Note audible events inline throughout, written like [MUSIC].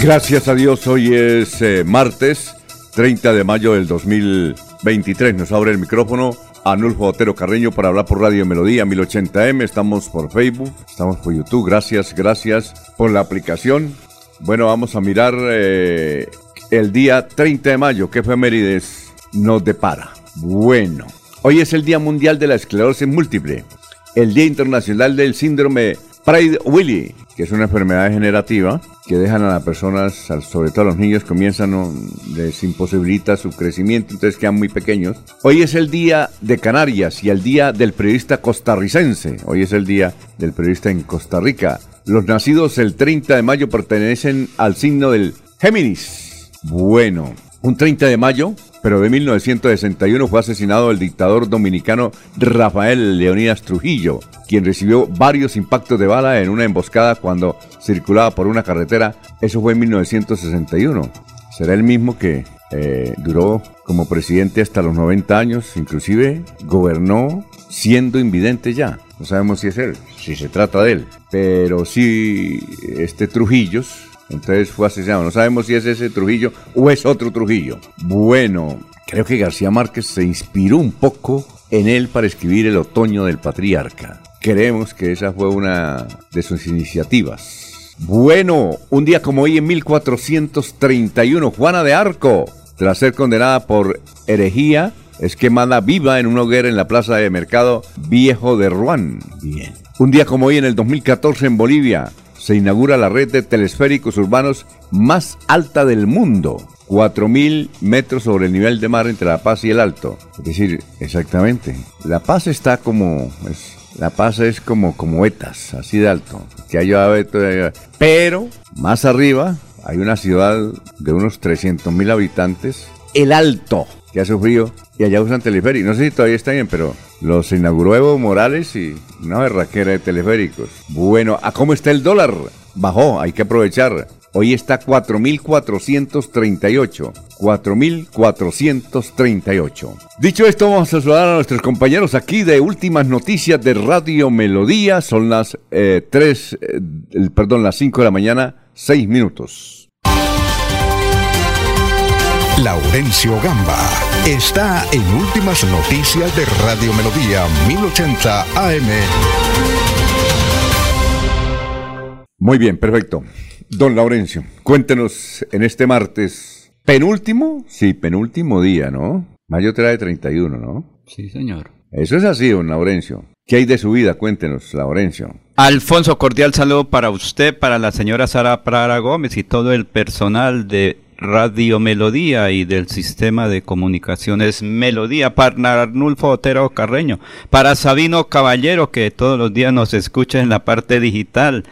Gracias a Dios, hoy es eh, martes 30 de mayo del 2023. Nos abre el micrófono Anulfo Otero Carreño para hablar por Radio Melodía 1080M. Estamos por Facebook, estamos por YouTube. Gracias, gracias por la aplicación. Bueno, vamos a mirar eh, el día 30 de mayo. ¿Qué efemérides nos depara? Bueno, hoy es el Día Mundial de la Esclerosis Múltiple, el Día Internacional del Síndrome Prader-Willi, que es una enfermedad degenerativa que dejan a las personas, sobre todo a los niños, comienzan, les imposibilita su crecimiento, entonces quedan muy pequeños. Hoy es el día de Canarias y el día del periodista costarricense. Hoy es el día del periodista en Costa Rica. Los nacidos el 30 de mayo pertenecen al signo del Géminis. Bueno, un 30 de mayo pero de 1961 fue asesinado el dictador dominicano Rafael Leonidas Trujillo, quien recibió varios impactos de bala en una emboscada cuando circulaba por una carretera. Eso fue en 1961. Será el mismo que eh, duró como presidente hasta los 90 años, inclusive gobernó siendo invidente ya. No sabemos si es él, si se trata de él. Pero sí, este Trujillos entonces fue asesinado. No sabemos si es ese Trujillo o es otro Trujillo. Bueno, creo que García Márquez se inspiró un poco en él para escribir El Otoño del Patriarca. Creemos que esa fue una de sus iniciativas. Bueno, un día como hoy en 1431, Juana de Arco, tras ser condenada por herejía, es quemada viva en una hoguera en la plaza de mercado viejo de Rouen. Bien. Un día como hoy en el 2014 en Bolivia, se inaugura la red de telesféricos urbanos más alta del mundo. 4.000 metros sobre el nivel de mar entre La Paz y el Alto. Es decir, exactamente. La Paz está como... la Paz es como, como Etas, así de alto. Pero más arriba hay una ciudad de unos 300.000 habitantes. El Alto, que ha sufrido. Y allá usan teleféricos. No sé si todavía está bien, pero los inauguró Evo Morales y una berraquera de teleféricos. Bueno, ¿a cómo está el dólar? Bajó, hay que aprovechar. Hoy está 4.438. 4.438. Dicho esto, vamos a saludar a nuestros compañeros aquí de Últimas Noticias de Radio Melodía. Son las 3, eh, eh, perdón, las 5 de la mañana, 6 minutos. Laurencio Gamba está en Últimas Noticias de Radio Melodía 1080 AM. Muy bien, perfecto. Don Laurencio, cuéntenos en este martes, penúltimo, sí, penúltimo día, ¿no? Mayo trae 31, ¿no? Sí, señor. Eso es así, don Laurencio. ¿Qué hay de su vida? Cuéntenos, Laurencio. Alfonso, cordial saludo para usted, para la señora Sara Prara Gómez y todo el personal de Radio Melodía y del sistema de comunicaciones Melodía para Arnulfo Otero Carreño, para Sabino Caballero que todos los días nos escucha en la parte digital,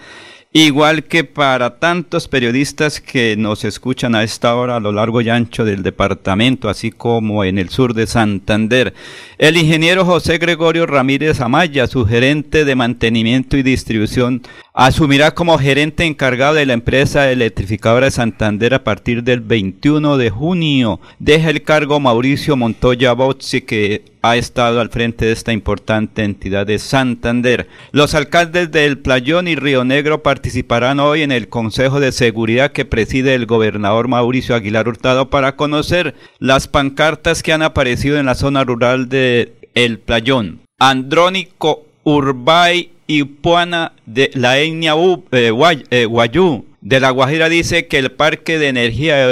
igual que para tantos periodistas que nos escuchan a esta hora a lo largo y ancho del departamento, así como en el sur de Santander. El ingeniero José Gregorio Ramírez Amaya, su gerente de mantenimiento y distribución Asumirá como gerente encargado de la empresa electrificadora de Santander a partir del 21 de junio. Deja el cargo Mauricio Montoya Bozzi, que ha estado al frente de esta importante entidad de Santander. Los alcaldes del Playón y Río Negro participarán hoy en el Consejo de Seguridad que preside el gobernador Mauricio Aguilar Hurtado para conocer las pancartas que han aparecido en la zona rural de El Playón. Andrónico Urbay Ipuana de la etnia eh, eh, Guayú de La Guajira dice que el parque de energía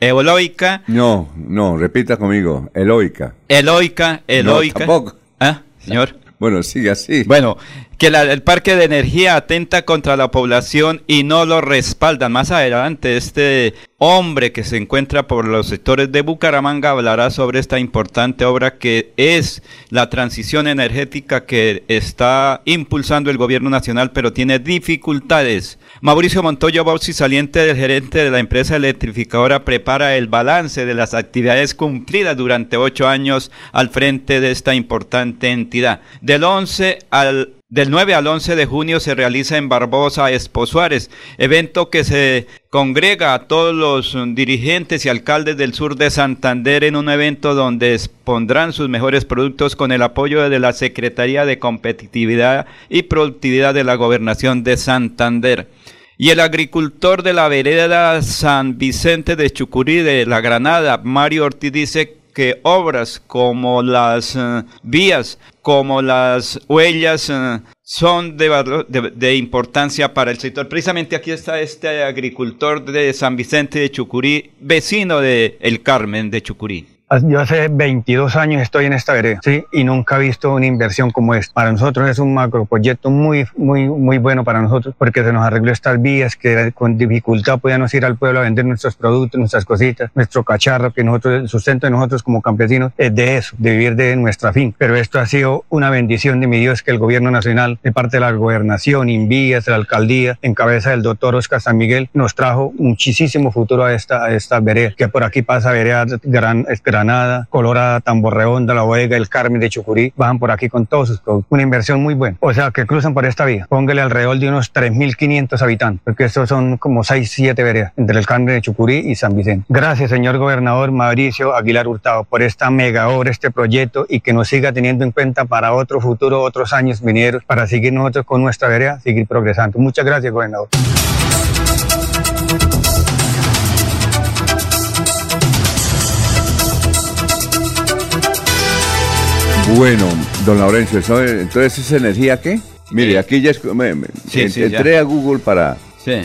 eológica... No, no, repita conmigo, eloica. Eloica, eloica. tampoco. ¿Ah, señor? [LAUGHS] Bueno, sigue así. Bueno, que el parque de energía atenta contra la población y no lo respaldan. Más adelante, este hombre que se encuentra por los sectores de Bucaramanga hablará sobre esta importante obra que es la transición energética que está impulsando el gobierno nacional, pero tiene dificultades. Mauricio Montoya Bausi, saliente del gerente de la empresa electrificadora, prepara el balance de las actividades cumplidas durante ocho años al frente de esta importante entidad. Del 11 al del 9 al 11 de junio se realiza en Barbosa Expo Suárez, evento que se congrega a todos los dirigentes y alcaldes del sur de Santander en un evento donde expondrán sus mejores productos con el apoyo de la Secretaría de Competitividad y Productividad de la Gobernación de Santander. Y el agricultor de la vereda San Vicente de Chucurí de la Granada, Mario Ortiz, dice que obras como las eh, vías, como las huellas, eh, son de, de, importancia para el sector. Precisamente aquí está este agricultor de San Vicente de Chucurí, vecino de El Carmen de Chucurí. Yo hace 22 años estoy en esta vereda, ¿sí? Y nunca he visto una inversión como esta. Para nosotros es un macroproyecto muy, muy, muy bueno para nosotros porque se nos arregló estas vías que con dificultad podíamos ir al pueblo a vender nuestros productos, nuestras cositas, nuestro cacharro, que nosotros, el sustento de nosotros como campesinos es de eso, de vivir de nuestra fin. Pero esto ha sido una bendición de mi Dios que el gobierno nacional, de parte de la gobernación, Invías, la alcaldía, en cabeza del doctor Oscar San Miguel, nos trajo muchísimo futuro a esta, a esta vereda, que por aquí pasa vereda Gran, Esperanza Granada, Colorada, Tamborreonda, La Vega, El Carmen de Chucurí, bajan por aquí con todos sus productos. Una inversión muy buena. O sea, que cruzan por esta vía. Póngale alrededor de unos 3.500 habitantes, porque estos son como 6, 7 veredas entre el Carmen de Chucurí y San Vicente. Gracias, señor gobernador Mauricio Aguilar Hurtado, por esta mega obra, este proyecto y que nos siga teniendo en cuenta para otro futuro, otros años venideros, para seguir nosotros con nuestra vereda, seguir progresando. Muchas gracias, gobernador. Bueno, don Laurencio, entonces esa energía qué? Mire, aquí ya, es, entré a Google para,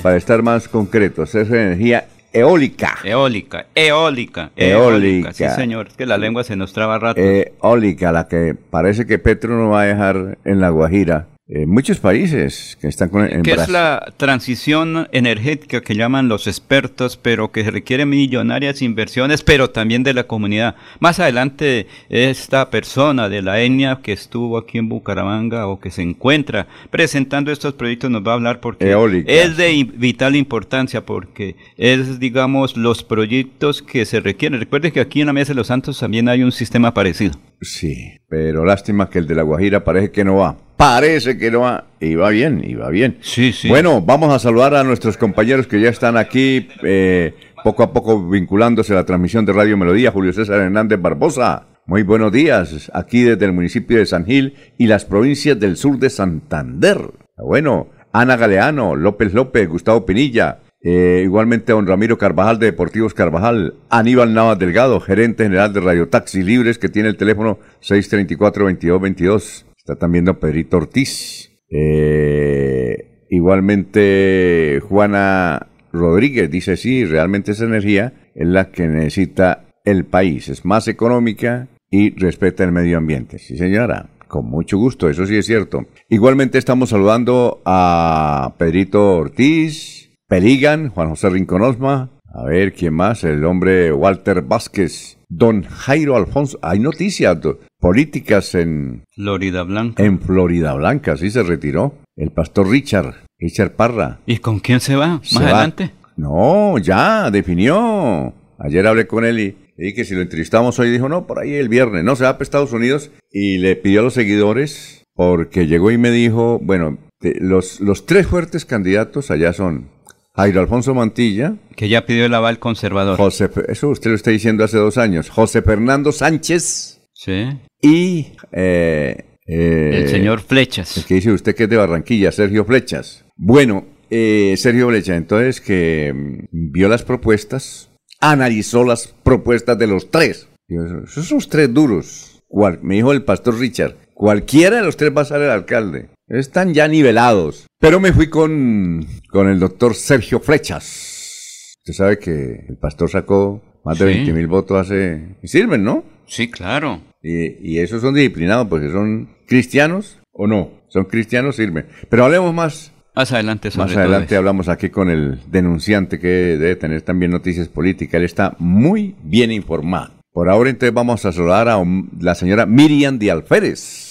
para estar más concretos. Es energía eólica. Eólica, eólica, eólica. Sí, señor, es que la lengua se nos traba rato. Eólica, la que parece que Petro no va a dejar en La Guajira eh, muchos países que están con que es la transición energética que llaman los expertos pero que requiere millonarias inversiones pero también de la comunidad más adelante esta persona de la etnia que estuvo aquí en Bucaramanga o que se encuentra presentando estos proyectos nos va a hablar porque es de vital importancia porque es digamos los proyectos que se requieren. Recuerden que aquí en la mesa de los santos también hay un sistema parecido sí pero lástima que el de la Guajira parece que no va parece que no va. Y va bien, y va bien. Sí, sí. Bueno, vamos a saludar a nuestros compañeros que ya están aquí, eh, poco a poco vinculándose a la transmisión de Radio Melodía. Julio César Hernández Barbosa. Muy buenos días, aquí desde el municipio de San Gil y las provincias del sur de Santander. Bueno, Ana Galeano, López López, Gustavo Pinilla, eh, igualmente don Ramiro Carvajal de Deportivos Carvajal, Aníbal Navas Delgado, gerente general de Radio Taxi Libres, que tiene el teléfono 634-2222. Está también don Pedrito Ortiz. Eh, igualmente Juana Rodríguez dice, sí, realmente esa energía es la que necesita el país. Es más económica y respeta el medio ambiente. Sí, señora. Con mucho gusto, eso sí es cierto. Igualmente estamos saludando a Pedrito Ortiz, Peligan, Juan José Rincón Osma, a ver, ¿quién más? El hombre Walter Vázquez, don Jairo Alfonso. Hay noticias políticas en Florida Blanca. En Florida Blanca, sí se retiró. El pastor Richard, Richard Parra. ¿Y con quién se va? ¿Más adelante? No, ya, definió. Ayer hablé con él y le dije que si lo entrevistamos hoy, dijo, no, por ahí el viernes. No, se va para Estados Unidos y le pidió a los seguidores, porque llegó y me dijo, bueno, los, los tres fuertes candidatos allá son Jairo Alfonso Mantilla. Que ya pidió el aval conservador. José, eso usted lo está diciendo hace dos años. José Fernando Sánchez. Sí. Y... Eh, eh, el señor Flechas. El que dice usted que es de Barranquilla, Sergio Flechas. Bueno, eh, Sergio Flechas, entonces que mm, vio las propuestas, analizó las propuestas de los tres. Esos son los tres duros. Me dijo el pastor Richard Cualquiera de los tres va a el alcalde. Están ya nivelados. Pero me fui con, con el doctor Sergio Flechas. Usted sabe que el pastor sacó más de Sí. 20 mil votos hace... Y sirven, ¿no? Sí, claro. Y, y esos son disciplinados porque son cristianos o no. Son cristianos, sirven. Pero hablemos más. Más adelante sobre Más adelante hablamos aquí con el denunciante que debe tener también noticias políticas. Él está muy bien informado. Por ahora entonces vamos a saludar a la señora Miriam de Alférez.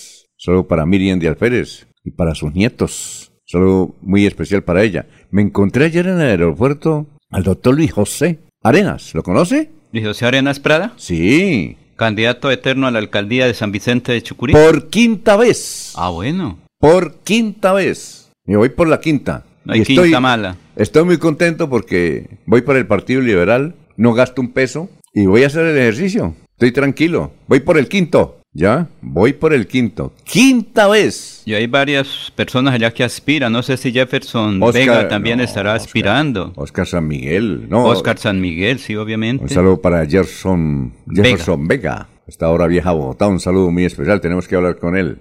Solo para Miriam de Alférez y para sus nietos. Solo muy especial para ella. Me encontré ayer en el aeropuerto al doctor Luis José Arenas. ¿Lo conoce? ¿Y José Arenas Prada? Sí. Candidato eterno a la alcaldía de San Vicente de Chucurí. Por quinta vez. Ah, bueno. Por quinta vez. Me voy por la quinta. No hay Y quinta mala. Estoy muy contento porque voy por el Partido Liberal, no gasto un peso y voy a hacer el ejercicio. Estoy tranquilo. Voy por el quinto. ¿Ya? Voy por el quinto. ¡Quinta vez! Y hay varias personas allá que aspiran. No sé si Jefferson Oscar- Vega también no, estará aspirando. Oscar San Miguel. No, Oscar San Miguel, sí, obviamente. Un saludo para Jefferson, Jefferson Vega. Esta hora vieja Bogotá. Un saludo muy especial. Tenemos que hablar con él.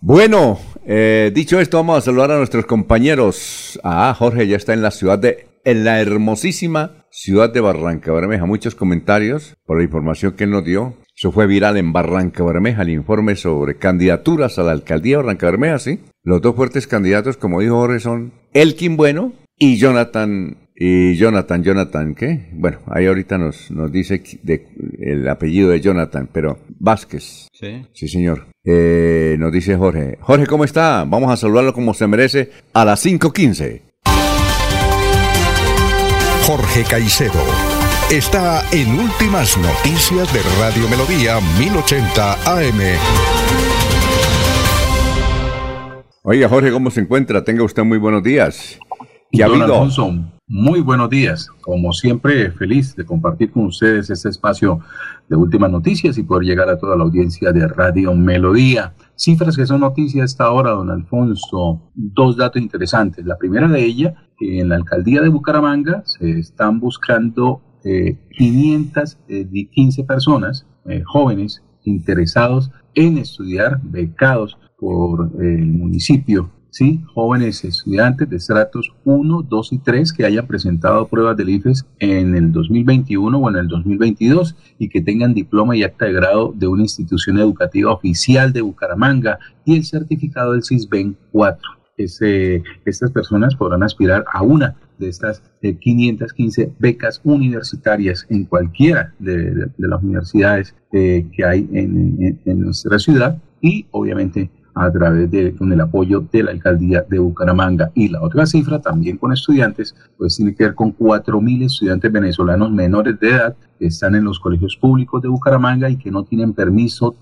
Bueno, eh, dicho esto, vamos a saludar a nuestros compañeros. Ah, Jorge ya está en la ciudad de, en la hermosísima ciudad de Barranca Bermeja. Muchos comentarios por la información que él nos dio. Eso fue viral en Barranca Bermeja, el informe sobre candidaturas a la alcaldía de Barranca Bermeja, ¿sí? Los dos fuertes candidatos, como dijo Jorge, son Elkin Bueno y Jonathan. Y Jonathan, Jonathan, ¿qué? Bueno, ahí ahorita nos, nos dice de- el apellido de Jonathan, pero Vázquez. Sí. Sí, señor. Eh, nos dice Jorge. Jorge, ¿cómo está? Vamos a saludarlo como se merece a las 5.15. Jorge Caicedo está en Últimas Noticias de Radio Melodía 1080 AM. Oiga, Jorge, ¿cómo se encuentra? Tenga usted muy buenos días. ¿Qué ha Don habido? Alfonso, muy buenos días. Como siempre, feliz de compartir con ustedes este espacio de últimas noticias y poder llegar a toda la audiencia de Radio Melodía. Cifras que son noticias hasta ahora, don Alfonso. Dos datos interesantes. La primera de ellas, que en la alcaldía de Bucaramanga se están buscando eh, 515 personas, eh, jóvenes, interesados en estudiar, becados por eh, el municipio ¿sí? jóvenes estudiantes de estratos 1, 2 y 3 que hayan presentado pruebas del IFES en el 2021 o en el 2022 y que tengan diploma y acta de grado de una institución educativa oficial de Bucaramanga y el certificado del CISBEN 4. Ese- estas personas podrán aspirar a una de estas eh, 515 becas universitarias en cualquiera de, de- de las universidades eh, que hay en- en- en nuestra ciudad y obviamente a través de con el apoyo de la alcaldía de Bucaramanga. Y la otra cifra, también con estudiantes, pues tiene que ver con 4.000 estudiantes venezolanos menores de edad que están en los colegios públicos de Bucaramanga y que no tienen permiso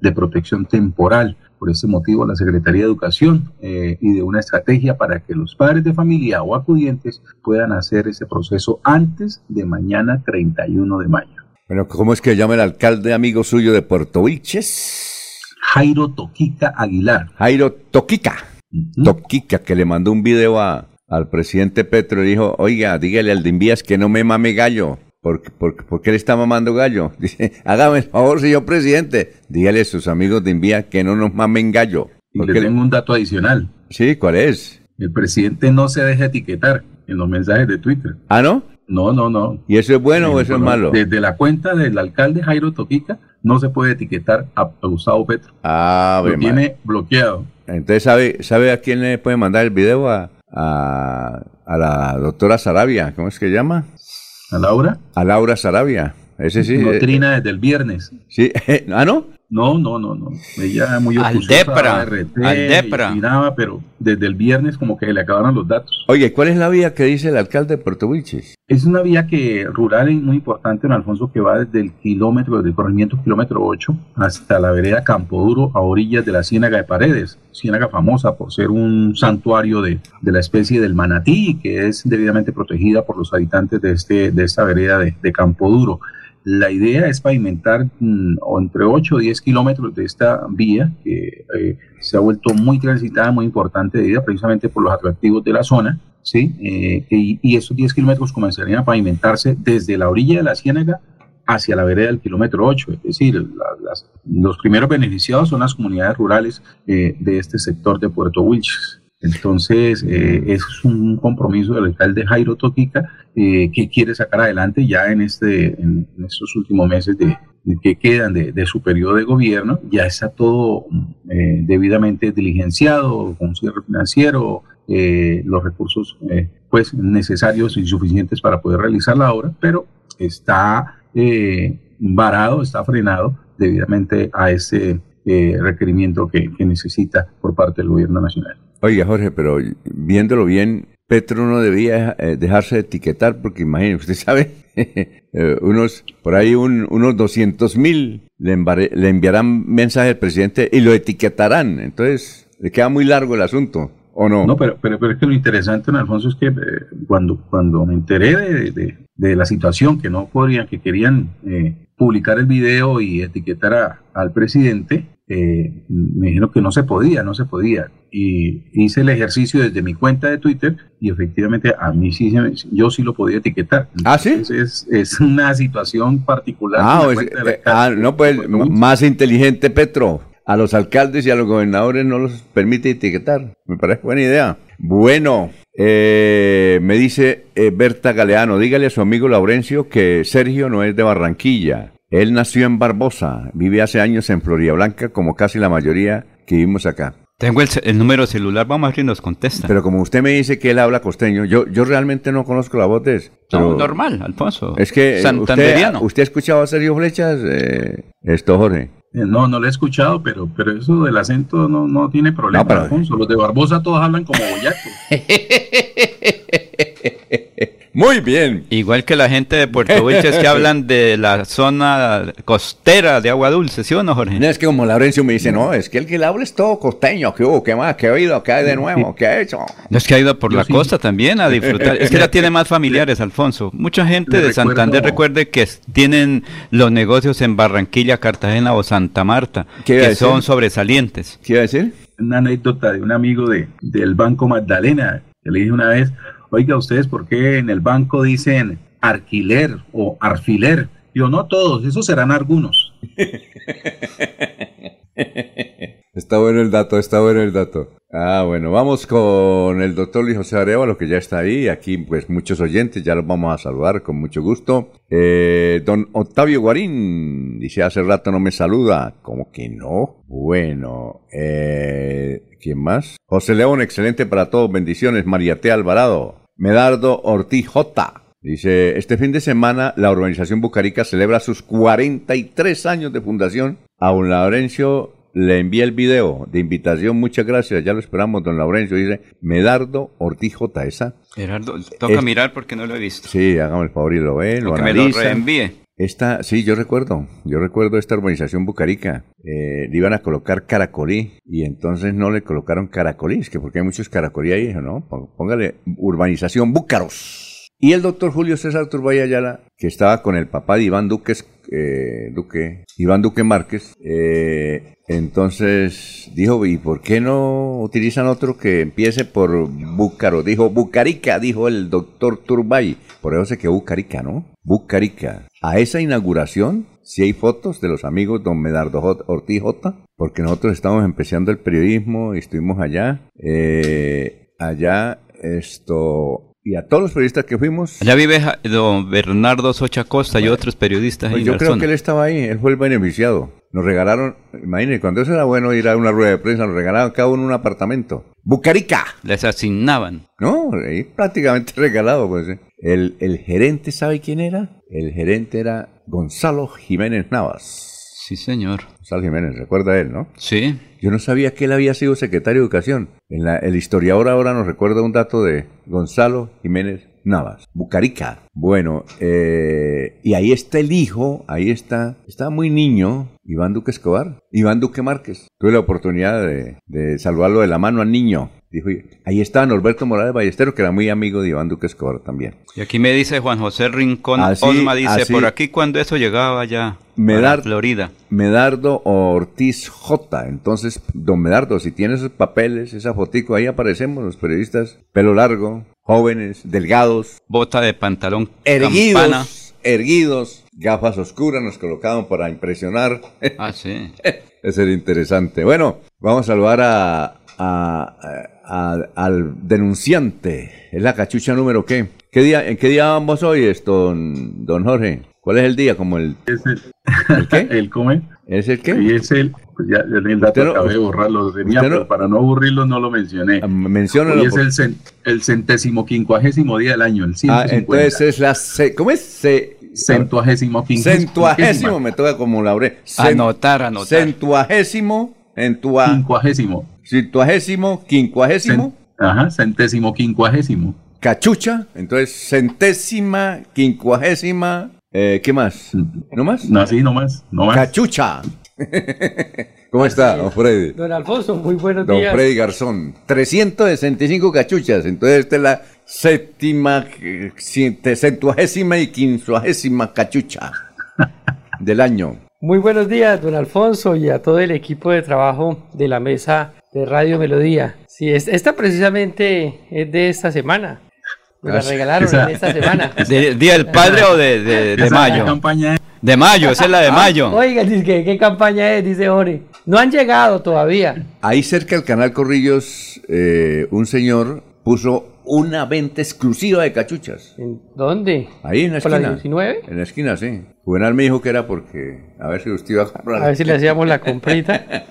de protección temporal. Por ese motivo, la Secretaría de Educación eh, y de una estrategia para que los padres de familia o acudientes puedan hacer ese proceso antes de mañana 31 de mayo. Bueno, ¿cómo es que llama el alcalde amigo suyo de Puerto Vilches? Jairo Toquica Aguilar. Jairo Toquica. Ujú. Toquica, que le mandó un video a, al presidente Petro y dijo, oiga, dígale al de Invías que no me mame gallo. Porque, porque, porque él está mamando gallo. [LAUGHS] Dice, hágame el favor, señor presidente. Dígale a sus amigos de Invías que no nos mamen gallo. Y le tengo un dato adicional. Sí, ¿cuál es? El presidente no se deja etiquetar en los mensajes de Twitter. ¿Ah, no? No, no, no. ¿Y eso es bueno o eso es Bueno, malo? Desde la cuenta del alcalde Jairo Toquica no se puede etiquetar a Gustavo Petro. Ah, Lo tiene bloqueado. Entonces, ¿sabe, ¿sabe a quién le puede mandar el video? A, a, a la doctora Sarabia, ¿cómo es que llama? A Laura, A Laura Sarabia. Ese sí. eh, trina desde el viernes. sí. [LAUGHS] ¿Ah, no? No, no, no, no. Ella muy Al Depra, RT, al Depra. pero desde el viernes como que le acabaron los datos. Oye, ¿cuál es la vía que dice el alcalde de Puerto Wilches? Es una vía que rural y muy importante en Alfonso que va desde el kilómetro, desde el corregimiento kilómetro 8 hasta la vereda Campo Duro a orillas de la Ciénaga de Paredes, ciénaga famosa por ser un santuario de, de la especie del manatí que es debidamente protegida por los habitantes de, este, de esta vereda de, de Campo Duro. La idea es pavimentar mm, entre 8 o 10 kilómetros de esta vía que eh, se ha vuelto muy transitada, muy importante de precisamente por los atractivos de la zona. ¿sí? Eh, y, esos 10 kilómetros comenzarían a pavimentarse desde la orilla de la ciénaga hacia la vereda del kilómetro 8, es decir, los primeros beneficiados son las comunidades rurales de este sector de Puerto Wilches. Entonces, es un compromiso del alcalde Jairo Toquica que quiere sacar adelante ya en, este, en estos últimos meses de, que quedan de, su periodo de gobierno, ya está todo eh, debidamente diligenciado, con cierre financiero, eh, los recursos eh, pues necesarios y suficientes para poder realizar la obra, pero está varado, está frenado debidamente a ese requerimiento que, que necesita por parte del gobierno nacional. Oiga, Jorge, pero viéndolo bien, Petro no debía dejarse de etiquetar porque imagínese, usted [LAUGHS] sabe Eh, unos, por ahí unos 200 mil le, enviarán mensaje al presidente y lo etiquetarán. Entonces, le queda muy largo el asunto, ¿o no? No, pero, pero, pero es que lo interesante, en Alfonso, es que eh, cuando, cuando me enteré de, de, la situación, que no podían, que querían eh, publicar el video y etiquetar al presidente, eh, me dijeron que no se podía, no se podía. Y hice el ejercicio desde mi cuenta de Twitter y efectivamente a mí sí, yo sí lo podía etiquetar. ¿Ah, sí? Es, es una situación particular. Ah, pues, ah no, pues más inteligente Petro. A los alcaldes y a los gobernadores no los permite etiquetar. Me parece buena idea. Bueno, eh, me dice eh, Berta Galeano, dígale a su amigo Laurencio que Sergio no es de Barranquilla. Él nació en Barbosa, vive hace años en Florida Blanca, como casi la mayoría que vivimos acá. Tengo el, número celular, vamos a ver si nos contesta. Pero como usted me dice que él habla costeño, yo, yo realmente no conozco la voz de. No, normal, Alfonso. Es que usted, usted ha escuchado a Sergio Flechas, eh, esto, Jorge. Eh, no, no lo he escuchado, pero, pero eso del acento no, no tiene problema, Alfonso. Los de Barbosa todos hablan como boyacos. [LAUGHS] Muy bien. Igual que la gente de Puerto [LAUGHS] Wilches que hablan de la zona costera de agua dulce, ¿sí o no, Jorge? es que como Laurencio me dice, no, es que el que le habla es todo costeño, ¿qué hubo? ¿Qué más? ¿Qué ha oído? ¿Qué hay de nuevo? ¿Qué ha hecho? No es que ha ido por la costa también a disfrutar. es que ya tiene más familiares, Alfonso. Mucha gente de Santander recuerde que tienen los negocios en Barranquilla, Cartagena o Santa Marta, que son sobresalientes. ¿Qué iba a decir? Una anécdota de un amigo de, del Banco Magdalena, que le dije una vez, oiga, ¿ustedes por qué en el banco dicen alquiler o arfiler? Yo, no todos, esos serán algunos. [LAUGHS] Está bueno el dato, está bueno el dato. Ah, bueno, vamos con el doctor Luis José Arevalo, que ya está ahí. Aquí, pues, muchos oyentes, ya los vamos a saludar con mucho gusto. Eh, don Octavio Guarín, dice, hace rato no me saluda. ¿Cómo que no? Bueno, eh, ¿quién más? José León, excelente para todos, bendiciones. María T. Alvarado. Medardo Ortiz J. Dice, este fin de semana la urbanización Bucarica celebra sus 43 años de fundación. A un Laurencio le envié el video de invitación, muchas gracias, ya lo esperamos, don Laurencio, dice Medardo Ortiz J. Esa. Gerardo, toca mirar porque no lo he visto. Sí, hágame el favor y lo ve, lo me lo reenvíe. Esta, sí, yo recuerdo, yo recuerdo esta urbanización Bucarica, eh, le iban a colocar caracolí y entonces no le colocaron caracolí, es que porque hay muchos caracolí ahí, ¿no? Póngale urbanización Búcaros. Y el doctor Julio César Turbay Ayala, que estaba con el papá de Iván Duque, eh, Duque Iván Duque Márquez, eh, entonces dijo, ¿y por qué no utilizan otro que empiece por Búcaro? Dijo, Bucarica, dijo el doctor Turbay. Por eso se quedó Bucarica, ¿no? Bucarica. A esa inauguración, si hay fotos de los amigos don Medardo Ortiz J, porque nosotros estamos empezando el periodismo y estuvimos allá. Eh, allá, esto, y a todos los periodistas que fuimos. Allá vive don Bernardo Socha Costa y otros periodistas. Pues yo creo que él estaba ahí, él fue el beneficiado. Nos regalaron, imagínense, cuando eso era bueno ir a una rueda de prensa, nos regalaban cada uno un apartamento. ¡Bucarica! Les asignaban. No, ahí prácticamente [LAUGHS] regalado, pues. ¿eh? El, el gerente, ¿sabe quién era? El gerente era Gonzalo Jiménez Navas. Sí, señor. Gonzalo Jiménez, recuerda él, ¿no? Sí. Yo no sabía que él había sido secretario de Educación. En la, el historiador ahora nos recuerda un dato de Gonzalo Jiménez Navas, Bucarica. Bueno, eh, y ahí está el hijo, ahí está, está muy niño, Iván Duque Escobar, Iván Duque Márquez. Tuve la oportunidad de, de salvarlo de la mano al niño. Dijo, ahí está Norberto Morales Ballesteros, que era muy amigo de Iván Duque Escobar también. Y aquí me dice Juan José Rincón Olma, dice, por aquí cuando eso llegaba ya Medar, Florida. Medardo Ortiz J. Entonces, don Medardo, si tienes esos papeles, esa fotico, ahí aparecemos los periodistas, pelo largo, jóvenes, delgados. Bota de pantalón erguidos, erguidos, gafas oscuras, nos colocaban para impresionar. Ah, sí. [LAUGHS] Eso era interesante. Bueno, vamos a saludar a, al denunciante. Es la cachucha número qué. ¿Qué día, ¿En qué día vamos hoy, esto, don, don Jorge? ¿Cuál es el día? Como el, es el, qué? [LAUGHS] El come. ¿Es el qué? Y es el, pues ya, el dato no, acabé de borrarlo, tenía, no, pero para no aburrirlo no lo mencioné. Ah, menciónalo. Hoy es el, cen, el centésimo quincuagésimo día del año, el 150. Ah, entonces es la, ce, ¿cómo es? Ce, Centuagésimo quincuagésimo. Centuagésimo, me toca como laure. Cent, anotar, anotar. Centuagésimo, entua, Quincuagésimo. Centuagésimo, quincuagésimo. Cent, ajá, centésimo quincuagésimo. Cachucha, entonces centésima, quincuagésima, eh, ¿qué más? ¿No más? No, sí, no más, no más. Cachucha. [LAUGHS] ¿Cómo está, don Freddy? Don Alfonso, muy buenos don días. Don Freddy Garzón. 365 cachuchas. Entonces, esta es la séptima, centuagésima y quincuagésima cachucha del año. Muy buenos días, don Alfonso, y a todo el equipo de trabajo de la mesa de Radio Melodía. Sí, esta precisamente es de esta semana. Me la regalaron esa, en esta semana. [LAUGHS] ¿De, ¿Día del Padre o de, de, de mayo? De mayo, esa es la de mayo. Ah, oiga, dice, ¿qué campaña es? Dice Ori. No han llegado todavía. Ahí cerca del canal Corrillos, eh, un señor puso una venta exclusiva de cachuchas. ¿En dónde? Ahí en la ¿Por esquina. la 19? En la esquina, sí. Juvenal me dijo que era porque, a ver si usted iba a comprar. A ver si le hacíamos la comprita. [LAUGHS]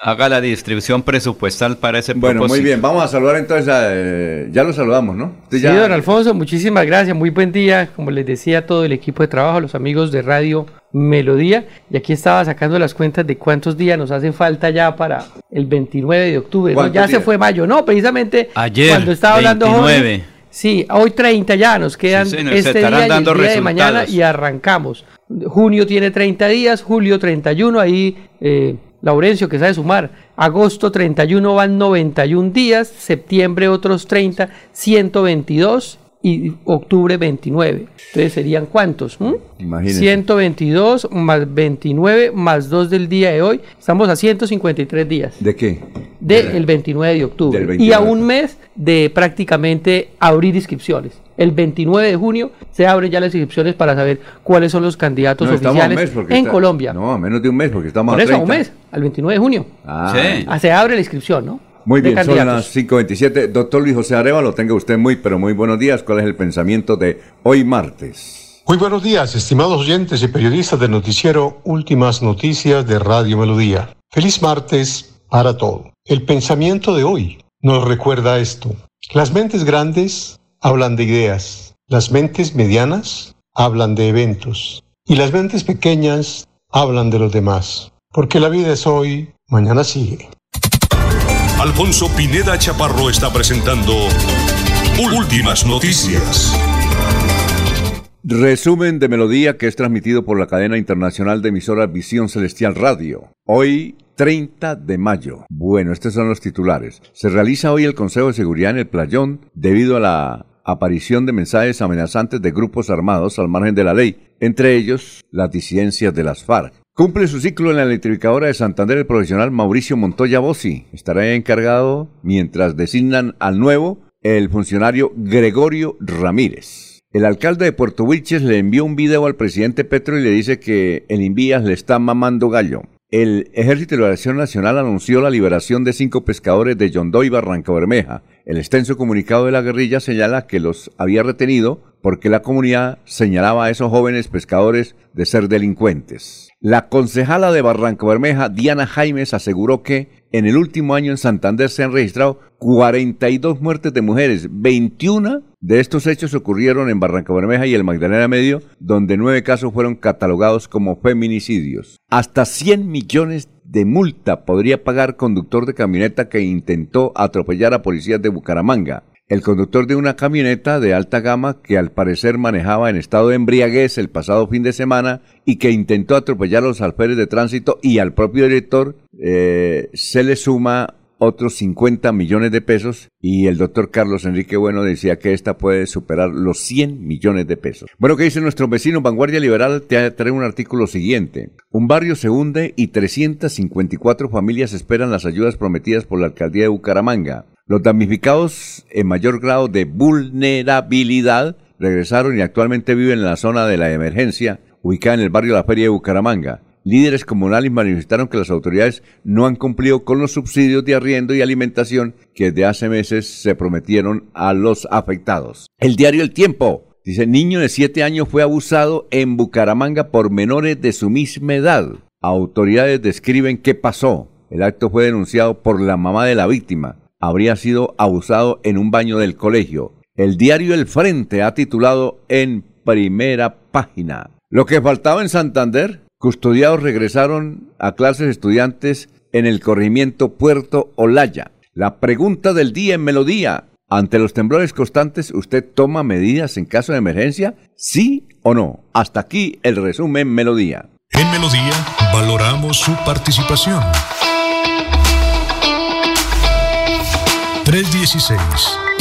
Haga la distribución presupuestal para ese Bueno, propósito. muy bien. Vamos a saludar entonces a... eh, ya lo saludamos, ¿no? Usted Sí, ya- don Alfonso, muchísimas gracias. Muy buen día. Como les decía a todo el equipo de trabajo, a los amigos de Radio Melodía. Y aquí estaba sacando las cuentas de cuántos días nos hacen falta ya para el 29 de octubre. ¿no? ¿Cuántos Ya se días? fue mayo. No, precisamente Ayer, cuando estaba hablando 29. Jorge, Sí, hoy 30 ya, nos quedan Sí, señor, se este estarán día y el dando día de mañana y arrancamos. Junio tiene 30 días, julio 31, ahí eh, Laurencio que sabe sumar. Agosto 31 van 91 días, septiembre otros 30, 122 y octubre 29. Entonces serían cuántos? ¿Mm? Imagínense. 122 más 29 más 2 del día de hoy. Estamos a 153 días ¿De qué? del 29 de octubre Del y a 29. un mes de prácticamente abrir inscripciones. El 29 de junio se abren ya las inscripciones para saber cuáles son los candidatos No, oficiales en está- Colombia. No, a menos de un mes porque estamos Por a eso, a un 30. mes, al 29 de junio. Ah, Sí. Ah, se abre la inscripción, ¿no? Muy bien, son las 5.27. Doctor Luis José Arevalo, tenga usted muy, pero muy buenos días. ¿Cuál es el pensamiento de hoy martes? Muy buenos días, estimados oyentes y periodistas del noticiero Últimas Noticias de Radio Melodía. Feliz martes para todo. El pensamiento de hoy nos recuerda esto. Las mentes grandes hablan de ideas, las mentes medianas hablan de eventos y las mentes pequeñas hablan de los demás. Porque la vida es hoy, mañana sigue. Alfonso Pineda Chaparro está presentando Últimas Noticias. Resumen de melodía que es transmitido por la cadena internacional de emisoras Visión Celestial Radio. Hoy, 30 de mayo. Bueno, estos son los titulares. Se realiza hoy el Consejo de Seguridad en el Playón debido a la aparición de mensajes amenazantes de grupos armados al margen de la ley, entre ellos las disidencias de las FARC. Cumple su ciclo en la electrificadora de Santander el profesional Mauricio Montoya Bossi. Estará encargado mientras designan al nuevo el funcionario Gregorio Ramírez. El alcalde de Puerto Wilches le envió un video al presidente Petro y le dice que el Invías le está mamando gallo. El Ejército de Liberación Nacional anunció la liberación de cinco pescadores de Yondó y Barranca Bermeja. El extenso comunicado de la guerrilla señala que los había retenido porque la comunidad señalaba a esos jóvenes pescadores de ser delincuentes. La concejala de Barranca Bermeja, Diana Jaimes, aseguró que en el último año en Santander se han registrado 42 muertes de mujeres, 21 de estos hechos ocurrieron en Barranca Bermeja y el Magdalena Medio, donde nueve casos fueron catalogados como feminicidios. Hasta 100 millones de multa podría pagar conductor de camioneta que intentó atropellar a policías de Bucaramanga. El conductor de una camioneta de alta gama que al parecer manejaba en estado de embriaguez el pasado fin de semana y que intentó atropellar a los alférez de tránsito y al propio director, eh, se le suma otros 50 millones de pesos y el doctor Carlos Enrique Bueno decía que esta puede superar los 100 millones de pesos. Bueno, ¿qué dice nuestro vecino Vanguardia Liberal? Te trae un artículo siguiente. Un barrio se hunde y 354 familias esperan las ayudas prometidas por la alcaldía de Bucaramanga. Los damnificados en mayor grado de vulnerabilidad regresaron y actualmente viven en la zona de la emergencia ubicada en el barrio La Feria de Bucaramanga. Líderes comunales manifestaron que las autoridades no han cumplido con los subsidios de arriendo y alimentación que desde hace meses se prometieron a los afectados. El diario El Tiempo dice, niño de 7 años fue abusado en Bucaramanga por menores de su misma edad. Autoridades describen qué pasó. El acto fue denunciado por la mamá de la víctima. Habría sido abusado en un baño del colegio. El diario El Frente ha titulado en primera página. Lo que faltaba en Santander, Custodiados regresaron a clases estudiantes en el corrimiento Puerto Olaya. La pregunta del día en Melodía. Ante los temblores constantes, ¿usted toma medidas en caso de emergencia? ¿Sí o no? Hasta aquí el resumen Melodía. En Melodía valoramos su participación.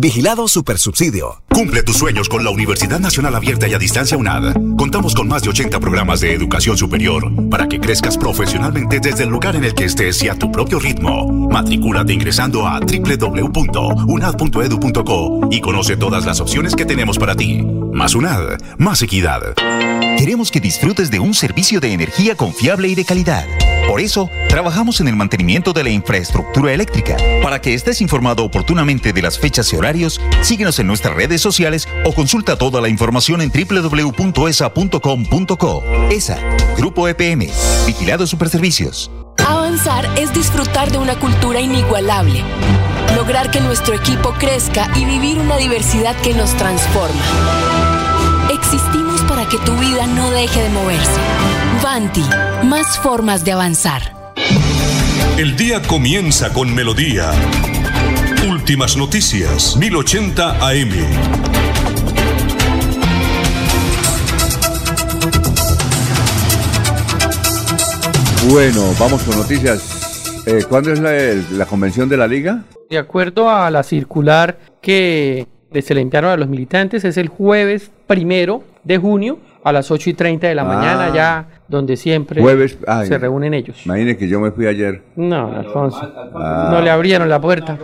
Vigilado Supersubsidio. Cumple tus sueños con la Universidad Nacional Abierta y a Distancia UNAD. Contamos con más de 80 programas de educación superior para que crezcas profesionalmente desde el lugar en el que estés y a tu propio ritmo. Matricúlate ingresando a www.unad.edu.co y conoce todas las opciones que tenemos para ti. Más UNAD, más equidad. Queremos que disfrutes de un servicio de energía confiable y de calidad. Por eso, trabajamos en el mantenimiento de la infraestructura eléctrica. Para que estés informado oportunamente de las fechas y horarios, síguenos en nuestras redes sociales o consulta toda la información en www.esa.com.co. ESA, Grupo EPM, Vigilado Superservicios. Avanzar es disfrutar de una cultura inigualable, lograr que nuestro equipo crezca y vivir una diversidad que nos transforma. Existimos para que tu vida no deje de moverse. Vanti, más formas de avanzar. El día comienza con melodía. Últimas noticias, 1080 AM. Bueno, vamos con noticias. Eh, ¿Cuándo es la, la convención de la liga? De acuerdo a la circular que se le enviaron a los militantes, es el jueves primero de junio a las 8 y 30 de la Ah. mañana, ya donde siempre Jueves, ay, se reúnen ellos. Imagine que yo me fui ayer. No, Alfonso, Ah. no le abrieron la puerta.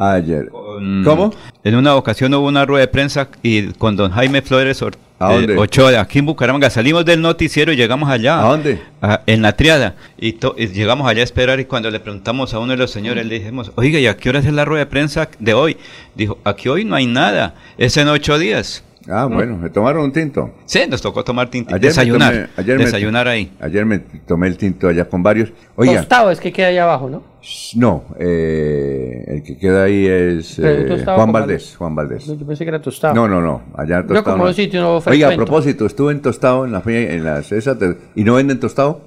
Ayer. Con- ¿Cómo? En una ocasión hubo una rueda de prensa y con don Jaime Flores Or- ¿A eh, dónde? Ochoa, aquí en Bucaramanga. Salimos del noticiero y llegamos allá. ¿A dónde? a- en la triada. Y, to- y llegamos allá a esperar y cuando le preguntamos a uno de los señores, le dijimos, oiga, ¿y a qué hora es la rueda de prensa de hoy? Dijo, aquí hoy no hay nada, es en ocho días. Ah, bueno, me tomaron un tinto. Sí, nos tocó tomar tinto, Ayer me desayunar, tomé- ayer me- desayunar ahí. Ayer me tomé el tinto allá con varios. Oiga, Tostado es que queda ahí abajo, ¿no? no, eh, el que queda ahí es eh, Juan Valdés. Juan Valdés. Yo pensé que era tostado. No, no, no, allá Yo tostado. como no. los sitios no Oiga, a propósito, estuve en tostado en la fe- en las esas y no venden tostado.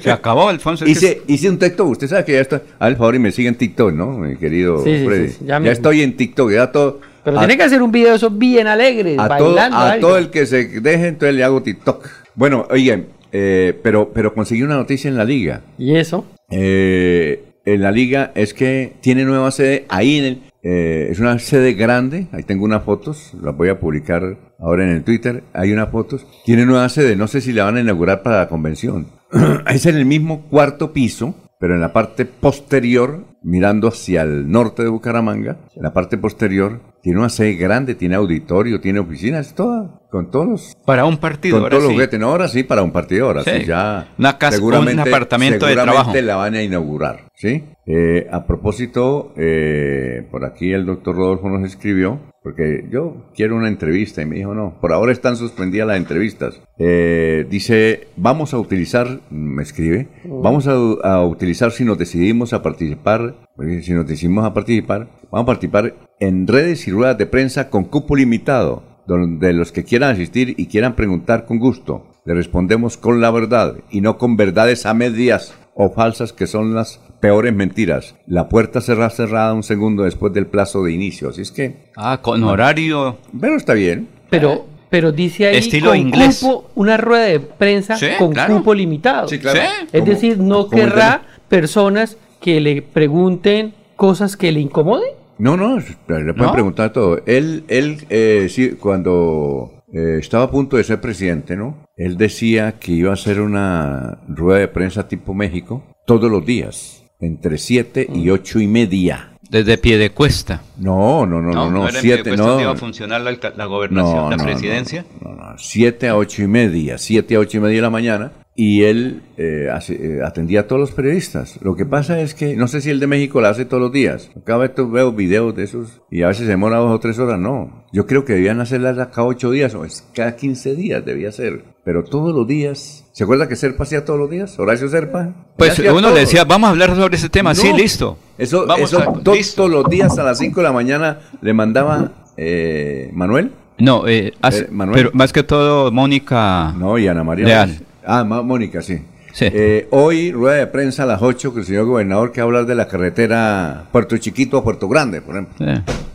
Se acabó, Alfonso. Hice, hice un TikTok, usted sabe que ya está, al favor y me sigue en TikTok, ¿no? Mi querido Sí, sí, Freddy. sí, sí, ya ya estoy en TikTok, ya todo. Pero a- tiene que hacer un video de esos bien alegres, a todo, bailando. a algo. todo el que se deje, entonces le hago TikTok. Bueno, oigan, eh, pero, pero conseguí una noticia en la liga. ¿Y eso? Eh, en la liga es que tiene nueva sede ahí en el... eh, es una sede grande, ahí tengo unas fotos, las voy a publicar ahora en el Twitter, hay unas fotos. Tiene nueva sede, no sé si la van a inaugurar para la convención. [CLEARS THROAT] es en el mismo cuarto piso, pero en la parte posterior, mirando hacia el norte de Bucaramanga, en la parte posterior, tiene una sede grande, tiene auditorio, tiene oficinas, toda, con todos los Para un partido, con ahora todos los juguetes. No, ahora sí, para un partido, ahora sí, Sí. ya. Una casa- un apartamento de seguramente trabajo. la van a inaugurar, ¿sí? Eh, a propósito, eh, por aquí el doctor Rodolfo nos escribió, porque yo quiero una entrevista y me dijo, no, por ahora están suspendidas las entrevistas. Eh, dice, vamos a utilizar, me escribe, vamos a, a utilizar si nos decidimos a participar si nos decimos a participar, vamos a participar en redes y ruedas de prensa con cupo limitado, donde los que quieran asistir y quieran preguntar con gusto, le respondemos con la verdad y no con verdades a medias o falsas que son las peores mentiras. La puerta será cerrada un segundo después del plazo de inicio, así es que... Ah, con horario... Pero está bien. Pero, pero dice ahí Estilo con inglés. cupo, una rueda de prensa Sí, con claro. cupo limitado. Sí, claro. Sí. Es decir, no querrá personas que le pregunten cosas que le incomoden. No, no, le pueden ¿No? preguntar todo. Él, él eh, sí, cuando eh, estaba a punto de ser presidente, ¿no? Él decía que iba a hacer una rueda de prensa tipo México todos los días, entre 7 y 8 y media. Desde pie de cuesta. No, no, no, no, no, 7, Piedecuesta no. iba a funcionar la, la gobernación, No, la no, no, presidencia. No, no, 7 a 8 y media, 7 a 8 y media de la mañana. Y él eh, eh, atendía a todos los periodistas. Lo que pasa es que, no sé si el de México lo hace todos los días. Cada vez veo videos de esos y a veces se demora dos o tres horas. No, yo creo que debían hacerlas cada 8 días o es cada 15 días debía ser. Pero todos los días. ¿Se acuerda que Serpa hacía todos los días? Horacio Serpa. Pues uno le decía, vamos a hablar sobre ese tema. Sí, listo. Eso, Vamos eso a- to- listo. todos los días a las 5 de la mañana le mandaba eh, Manuel. No, eh, hace- Eh, Manuel. pero más que todo Mónica. No, y Ana María. Leal. Ah, Mónica, sí. Sí. Eh, hoy, rueda de prensa a las 8, que el señor gobernador que hablar de la carretera Puerto Chiquito a Puerto Grande, por ejemplo.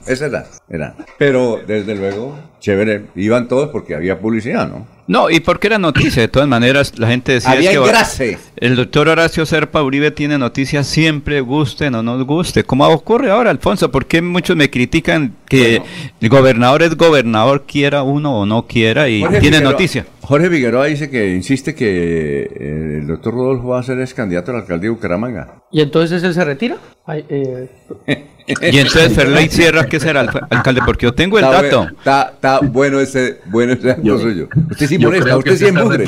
Esa era, era. Pero, desde luego, chévere. Iban todos porque había publicidad, ¿no? No, y porque era noticia, de todas maneras la gente decía Había es que el doctor Horacio Serpa Uribe tiene noticias siempre, guste o no nos guste. ¿Cómo ocurre ahora, Alfonso? ¿Por qué muchos me critican que el gobernador es gobernador, quiera uno o no quiera, y Jorge tiene Figueroa- noticia? Jorge Figueroa dice que insiste que eh, el doctor Rodolfo va a ser ex candidato a la alcaldía de Bucaramanga. Y entonces él se retira. Ay, eh, [LAUGHS] [LAUGHS] Y entonces Ferley Sierra, ¿qué será el alcalde? Porque yo tengo el Está dato. Está, está bueno ese, bueno ese dato Yo- suyo. Usted sí Yo molesta, que usted sí embugre.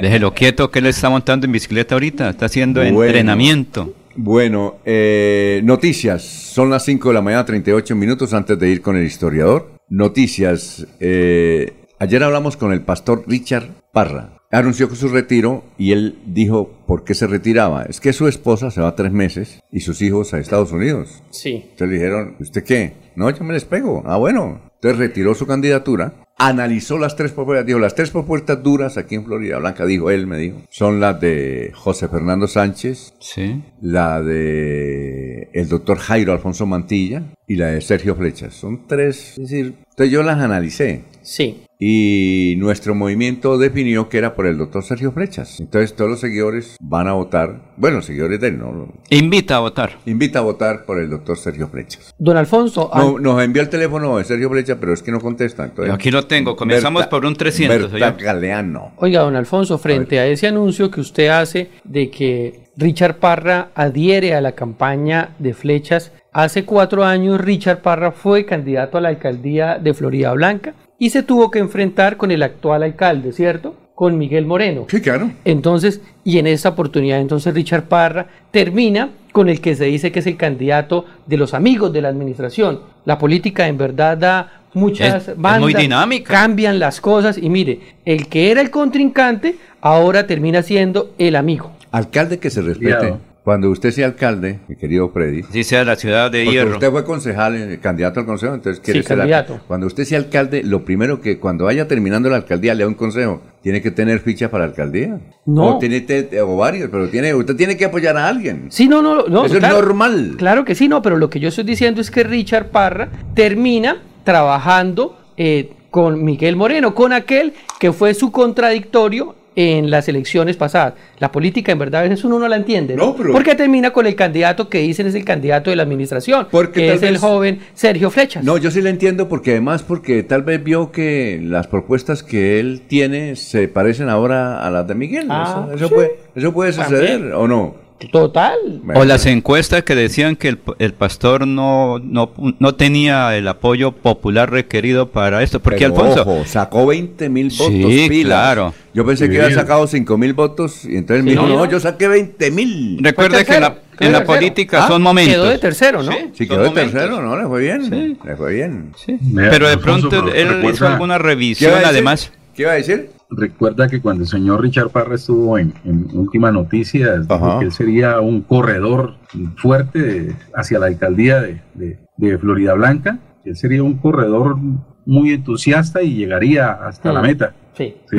Déjelo quieto que él está montando en bicicleta ahorita, está haciendo Bueno. entrenamiento. Bueno, eh, noticias. Son las 5 de la mañana, 38 minutos antes de ir con el historiador. Noticias. eh, ayer hablamos con el pastor Richard Parra. Anunció que su retiro y él dijo por qué se retiraba. Es que su esposa se va tres meses y sus hijos a Estados Unidos. sí. Entonces le dijeron, ¿usted qué? No, yo me les pego. Ah, bueno. Entonces retiró su candidatura, analizó las tres propuestas, dijo, las tres propuestas duras aquí en Florida Blanca, dijo él, me dijo, son las de José Fernando Sánchez, Sí. la de el doctor Jairo Alfonso Mantilla y la de Sergio Flechas. Son tres, es decir, entonces yo las analicé. Sí. Y nuestro movimiento definió que era por el doctor Sergio Flechas. Entonces todos los seguidores van a votar, bueno, los seguidores de él, no, Invita a votar. invita a votar por el doctor Sergio Flechas. Don Alfonso, No, an- nos envió el teléfono de Sergio Flecha, pero es que no contesta. Entonces, Aquí lo tengo, comenzamos Berta- por un 300. Berta. Galeano. oiga, don Alfonso, frente a ese anuncio que usted hace de que Richard Parra adhiere a la campaña de flechas, hace cuatro años Richard Parra fue candidato a la alcaldía de Florida Blanca y se tuvo que enfrentar con el actual alcalde, ¿cierto? Con Miguel Moreno. Sí, claro. Entonces, y en esta oportunidad, entonces Richard Parra termina con el que se dice que es el candidato de los amigos de la administración. La política en verdad da muchas Es- es bandas, muy dinámica. cambian las cosas y mire, el que era el contrincante ahora termina siendo el amigo. Alcalde que se respete. Cuidado. Cuando usted sea alcalde, mi querido Freddy, Así sea la ciudad de Hierro. usted fue concejal, eh, candidato al consejo, entonces quiere Sí, ser candidato. alcalde. Cuando usted sea alcalde, lo primero que cuando vaya terminando la alcaldía le da un consejo, tiene que tener ficha para la alcaldía. No. O, tiene o varios, pero tiene, usted tiene que apoyar a alguien. Sí, no, no, no. Eso es normal. Claro que sí, no, pero lo que yo estoy diciendo es que Richard Parra termina trabajando eh, con Miguel Moreno, con aquel que fue su contradictorio en las elecciones pasadas. La política en verdad a veces uno no la entiende, ¿no? No, pero- Porque termina con el candidato que dicen es el candidato de la administración, Porque que es el joven Sergio Flechas. No, yo sí le entiendo porque además porque tal vez vio que las propuestas que él tiene se parecen ahora a las de Miguel. Ah, eso, eso sí. puede, eso puede suceder También. o no. Total. O las encuestas que decían que el, el pastor no, no, no tenía el apoyo popular requerido para esto. Porque Pero, Alfonso, ojo, sacó 20 mil votos. Sí, pilas. claro. Yo pensé que había sacado 5 mil votos y entonces me dijo, no. no, yo saqué 20 mil. recuerde que en la, en la política Ah, son momentos. Quedó de tercero, ¿no? Sí, quedó de tercero, ¿no? Le fue bien. Sí. Le fue bien. Pero de pronto él hizo alguna ¿Qué revisión además. ¿Qué iba a decir? Recuerda que cuando el señor Richard Parra estuvo en, en Últimas Noticias, que él sería un corredor fuerte hacia la alcaldía de, de- de Florida Blanca, que él sería un corredor muy entusiasta y llegaría hasta la meta. Sí. Sí.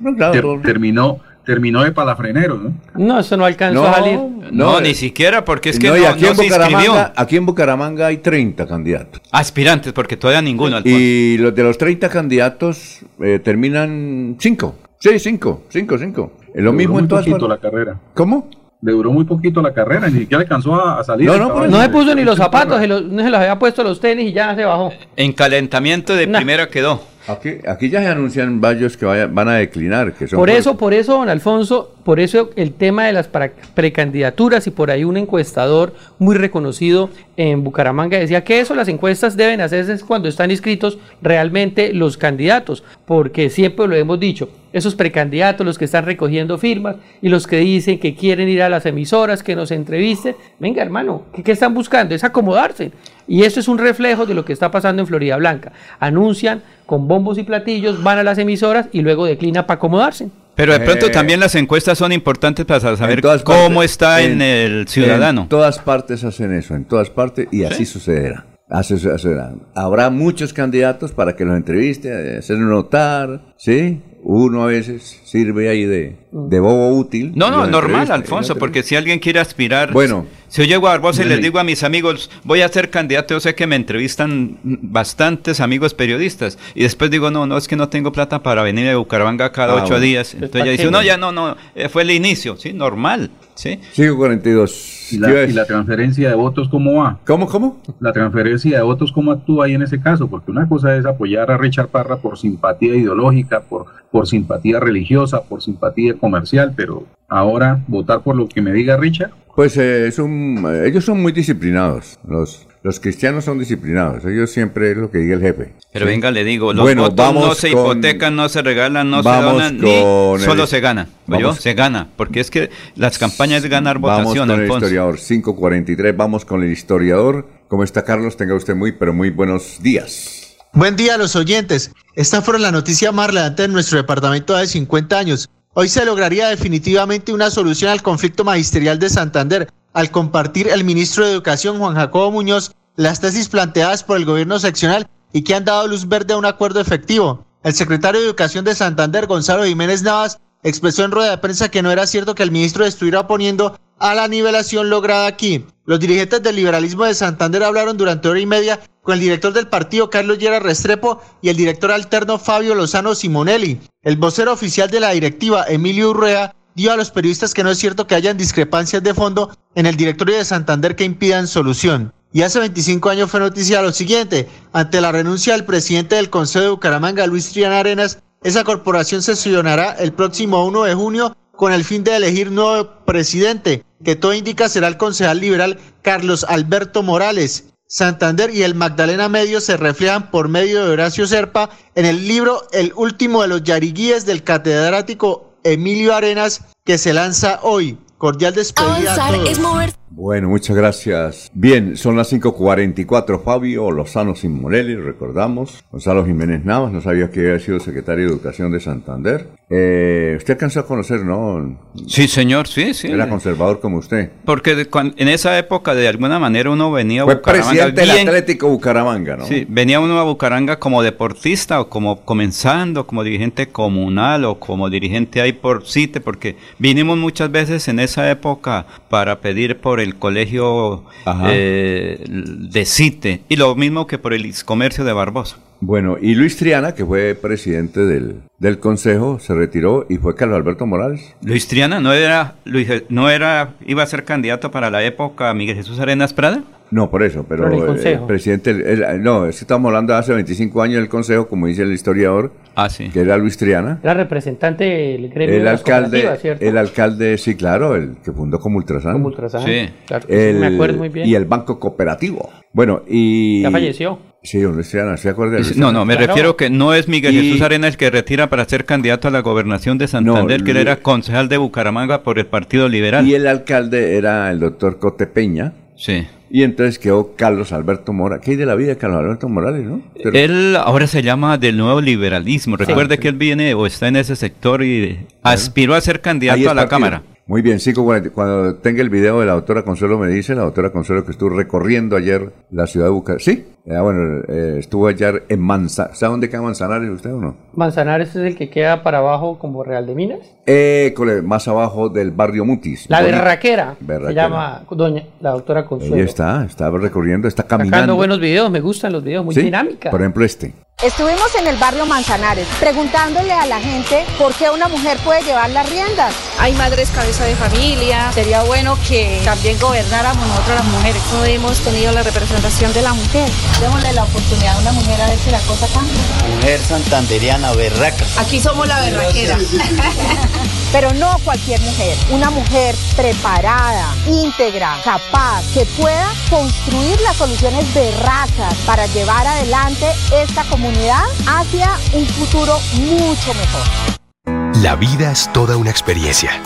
No, no, claro, ter- terminó, terminó de palafrenero, ¿no? No, eso no alcanzó No, a salir. No, eh, ni siquiera, porque es que no, no, y aquí, no en se inscribió. Aquí en Bucaramanga hay 30 candidatos. Aspirantes, porque todavía ninguno. Alfonso. Y los de los 30 candidatos eh, terminan 5. Sí, 5, 5, 5. Es lo Le mismo duró en muy todas poquito partes. la carrera. ¿Cómo? Le duró muy poquito la carrera, ni siquiera alcanzó a, a salir. No, no, No se puso ni los zapatos, se los- no se los había puesto los tenis y ya se bajó. En calentamiento de Nah. primera quedó. Aquí, aquí ya se anuncian varios que vaya- van a declinar. Que son Por eso, por eso, don Alfonso, por eso el tema de las precandidaturas y por ahí un encuestador muy reconocido en Bucaramanga decía que eso las encuestas deben hacerse cuando están inscritos realmente los candidatos, porque siempre lo hemos dicho, esos precandidatos, los que están recogiendo firmas y los que dicen que quieren ir a las emisoras, que nos entrevisten, venga hermano, ¿qué, qué están buscando? Es acomodarse. Y eso es un reflejo de lo que está pasando en Florida Blanca. Anuncian con bombos y platillos, van a las emisoras y luego declina para acomodarse. Pero de pronto Eh, también las encuestas son importantes para saber cómo está en, el ciudadano. En todas partes hacen eso, en todas partes, y así sucederá. Así sucederá. Habrá muchos candidatos para que los entreviste, eh, hacer notar, ¿sí? Uno a veces sirve ahí de, de bobo útil. No, no, normal, Alfonso, porque si alguien quiere aspirar, Bueno. Si yo llego a Barbosa y les digo a mis amigos, voy a ser candidato, yo sé que me entrevistan bastantes amigos periodistas, y después digo, no, no, es que no tengo plata para venir de Bucaramanga cada Ah, ocho bueno. días. ¿para Entonces ya dice, no, ya no, no, eh, fue el inicio, sí, normal, sí. Sigo 42. ¿Y ¿Qué iba a la, y la transferencia de votos cómo va? ¿Cómo, cómo? La transferencia de votos cómo actúa ahí en ese caso, porque una cosa es apoyar a Richard Parra por simpatía ideológica, por, por simpatía religiosa, por simpatía comercial, pero ahora votar por lo que me diga Richard, Pues eh, es un- eh, ellos son muy disciplinados. Los, los cristianos son disciplinados. Ellos siempre es lo que diga el jefe. Pero ¿sí? venga, le digo, los Bueno, votos no vamos se con- hipotecan, no se regalan, no se vamos donan, ni solo el- se gana. ¿oyó? vamos- Se gana, porque es que las campañas es ganar Vamos votación, con el historiador 543. Vamos con el historiador. ¿Cómo está Carlos? Tenga usted muy, pero muy buenos días. Buen día a los oyentes. Esta fue la noticia más relevante de nuestro departamento de 50 años. Hoy se lograría definitivamente una solución al conflicto magisterial de Santander al compartir el ministro de Educación Juan Jacobo Muñoz las tesis planteadas por el gobierno seccional y que han dado luz verde a un acuerdo efectivo. El secretario de Educación de Santander, Gonzalo Jiménez Navas, expresó en rueda de prensa que no era cierto que el ministro estuviera oponiendo a la nivelación lograda aquí. Los dirigentes del liberalismo de Santander hablaron durante hora y media con el director del partido Carlos Llera Restrepo y el director alterno Fabio Lozano Simonelli. El vocero oficial de la directiva, Emilio Urrea, dio a los periodistas que no es cierto que hayan discrepancias de fondo en el directorio de Santander que impidan solución. Y hace 25 años fue noticia lo siguiente, ante la renuncia del presidente del Consejo de Bucaramanga, Luis Triana Arenas, esa corporación sesionará el próximo 1 de junio con el fin de elegir nuevo presidente, que todo indica será el concejal liberal Carlos Alberto Morales. Santander y el Magdalena Medio se reflejan por medio de Horacio Serpa en el libro El último de los yariguíes del catedrático Emilio Arenas que se lanza hoy. Cordial despedida a Avanzar todos. es mover. Bueno, muchas gracias. Bien, son las 5.44. Fabio Lozano Simonelli, recordamos. Gonzalo Jiménez Navas, no sabía que había sido secretario de Educación de Santander. Eh, usted alcanzó a conocer, ¿no? Sí, señor, sí, sí. Era conservador como usted. Porque de en esa época, de alguna manera, uno venía a Fue Bucaramanga presidente del Atlético Bucaramanga, ¿no? Sí, venía uno a Bucaranga como deportista o como comenzando, como dirigente comunal o como dirigente ahí por CITE, porque vinimos muchas veces en esa época para pedir por el colegio eh, de CITE y lo mismo que por el comercio de Barbosa. Bueno, y Luis Triana, que fue presidente del, del consejo, se retiró y fue Carlos Alberto Morales. Luis Triana no era, Luis, no era, iba a ser candidato para la época Miguel Jesús Arenas Prada. No, por eso, pero el presidente, el- el- no, es que estamos hablando de hace 25 años del consejo, como dice el historiador, Ah, sí. que era Luis Triana. Era representante del gremio El alcalde, el alcalde, sí, claro, el que fundó como Ultrasan. Como Ultrasan. Sí. Claro El- me acuerdo muy bien. Y el Banco Cooperativo. Bueno, y... Ya falleció. Sí, don Luis Triana, ¿se acuerda de Luis No, Triana? no, me Claro. refiero que no es Miguel Y- Jesús Arenas el que retira para ser candidato a la gobernación de Santander, No, que él era concejal de Bucaramanga por el Partido Liberal. Y el alcalde era el doctor Cote Peña, Sí. Y entonces quedó Carlos Alberto Mora. ¿Qué hay de la vida de Carlos Alberto Morales, no? Pero- Él ahora se llama del nuevo liberalismo. Recuerde que él viene o está en ese sector y aspiró a ser candidato a la partido. Cámara. Muy bien, sí, cuando, tenga el video de la doctora Consuelo me dice, la doctora Consuelo que estuvo recorriendo ayer la ciudad de Bucaramanga. Sí, ah, bueno, eh, estuvo ayer en Manzanares. ¿Sabe dónde queda Manzanares usted o no? Manzanares es el que queda para abajo como Real de Minas. Eh, más abajo del barrio Mutis. La Bonito. berraquera, se llama doña, la doctora Consuelo. Ella está, está recorriendo, está Sacando caminando. buenos videos, me gustan los videos, muy Sí, dinámica. Por ejemplo, este. Estuvimos en el barrio Manzanares preguntándole a la gente por qué una mujer puede llevar las riendas. Hay madres cabeza de familia. Sería bueno que también gobernáramos nosotros las mujeres. No hemos tenido la representación de la mujer. Démosle la oportunidad a una mujer a ver si la cosa cambia. Mujer santanderiana berraca. Aquí somos la berraquera. [LAUGHS] Pero no cualquier mujer, una mujer preparada, íntegra, capaz, que pueda construir las soluciones berracas para llevar adelante esta comunidad hacia un futuro mucho mejor. La vida es toda una experiencia.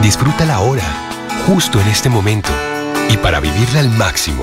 Disfrútala ahora, justo en este momento. Y para vivirla al máximo,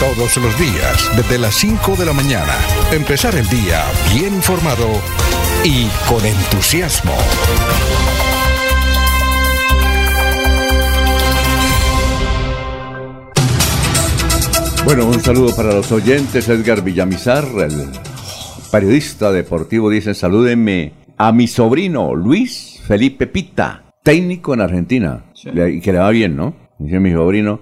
Todos los días, desde las 5 de la mañana, empezar el día bien informado y con entusiasmo. Bueno, un saludo para los oyentes. Edgar Villamizar, el periodista deportivo, dice: Salúdenme a mi sobrino Luis Felipe Pita, técnico en Argentina. Y que le va bien, ¿no? Dice mi sobrino,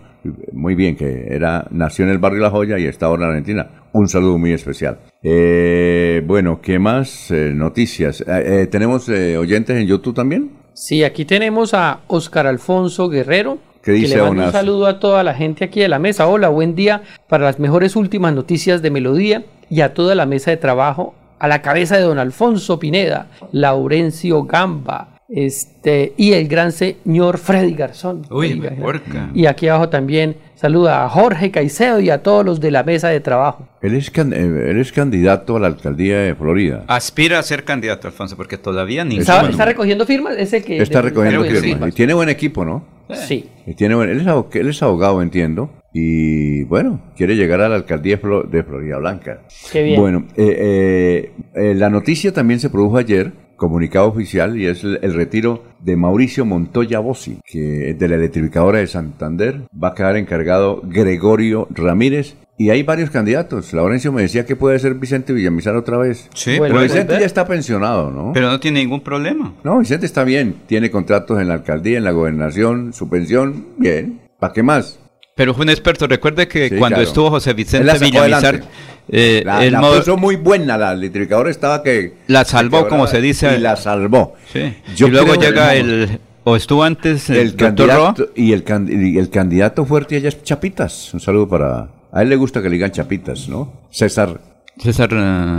muy bien, que era nació en el barrio La Joya y está ahora en Argentina. Un saludo muy especial. Eh, bueno, ¿qué más? Eh, noticias. Eh, eh, ¿Tenemos eh, oyentes en YouTube también? Sí, aquí tenemos a Oscar Alfonso Guerrero. ¿Qué que dice le manda un saludo a toda la gente aquí de la mesa. Hola, buen día para las mejores últimas noticias de Melodía y a toda la mesa de trabajo. A la cabeza de don Alfonso Pineda, Laurencio Gamba, este, y el gran señor Freddy Garzón. Uy, porca. Y aquí abajo también saluda a Jorge Caicedo y a todos los de la mesa de trabajo. Él es, can- eh, él es candidato a la alcaldía de Florida. Aspira a ser candidato, Alfonso, porque todavía ni ¿Está, está recogiendo firmas? Es el que Está de- recogiendo firmas. Y tiene buen equipo, ¿no? Sí. Y tiene buen- él, es abog- él es abogado, entiendo. Y bueno, quiere llegar a la alcaldía de Florida Blanca. Qué bien. Bueno, eh, eh, eh, la noticia también se produjo ayer, comunicado oficial, y es el, el retiro de Mauricio Montoya Bossi, que es de la electrificadora de Santander. Va a quedar encargado Gregorio Ramírez. Y hay varios candidatos. Laurencio me decía que puede ser Vicente Villamizar otra vez. Sí, pero Vicente ya está pensionado, ¿no? Pero no tiene ningún problema. No, Vicente está bien. Tiene contratos en la alcaldía, en la gobernación, su pensión, bien. ¿Para qué más? Pero fue un experto. Recuerde que Sí, cuando claro. estuvo José Vicente Villamizar, adelante. Eh, La, él la puso muy buena, la electrificadora estaba que... la salvó, como se dice. Y la salvó. Sí. Yo y luego llega el... O estuvo antes el, El Roa. candidato, y el, can- y el candidato fuerte ella es Chapitas. Un saludo para... A él le gusta que le digan Chapitas, ¿no? César... César...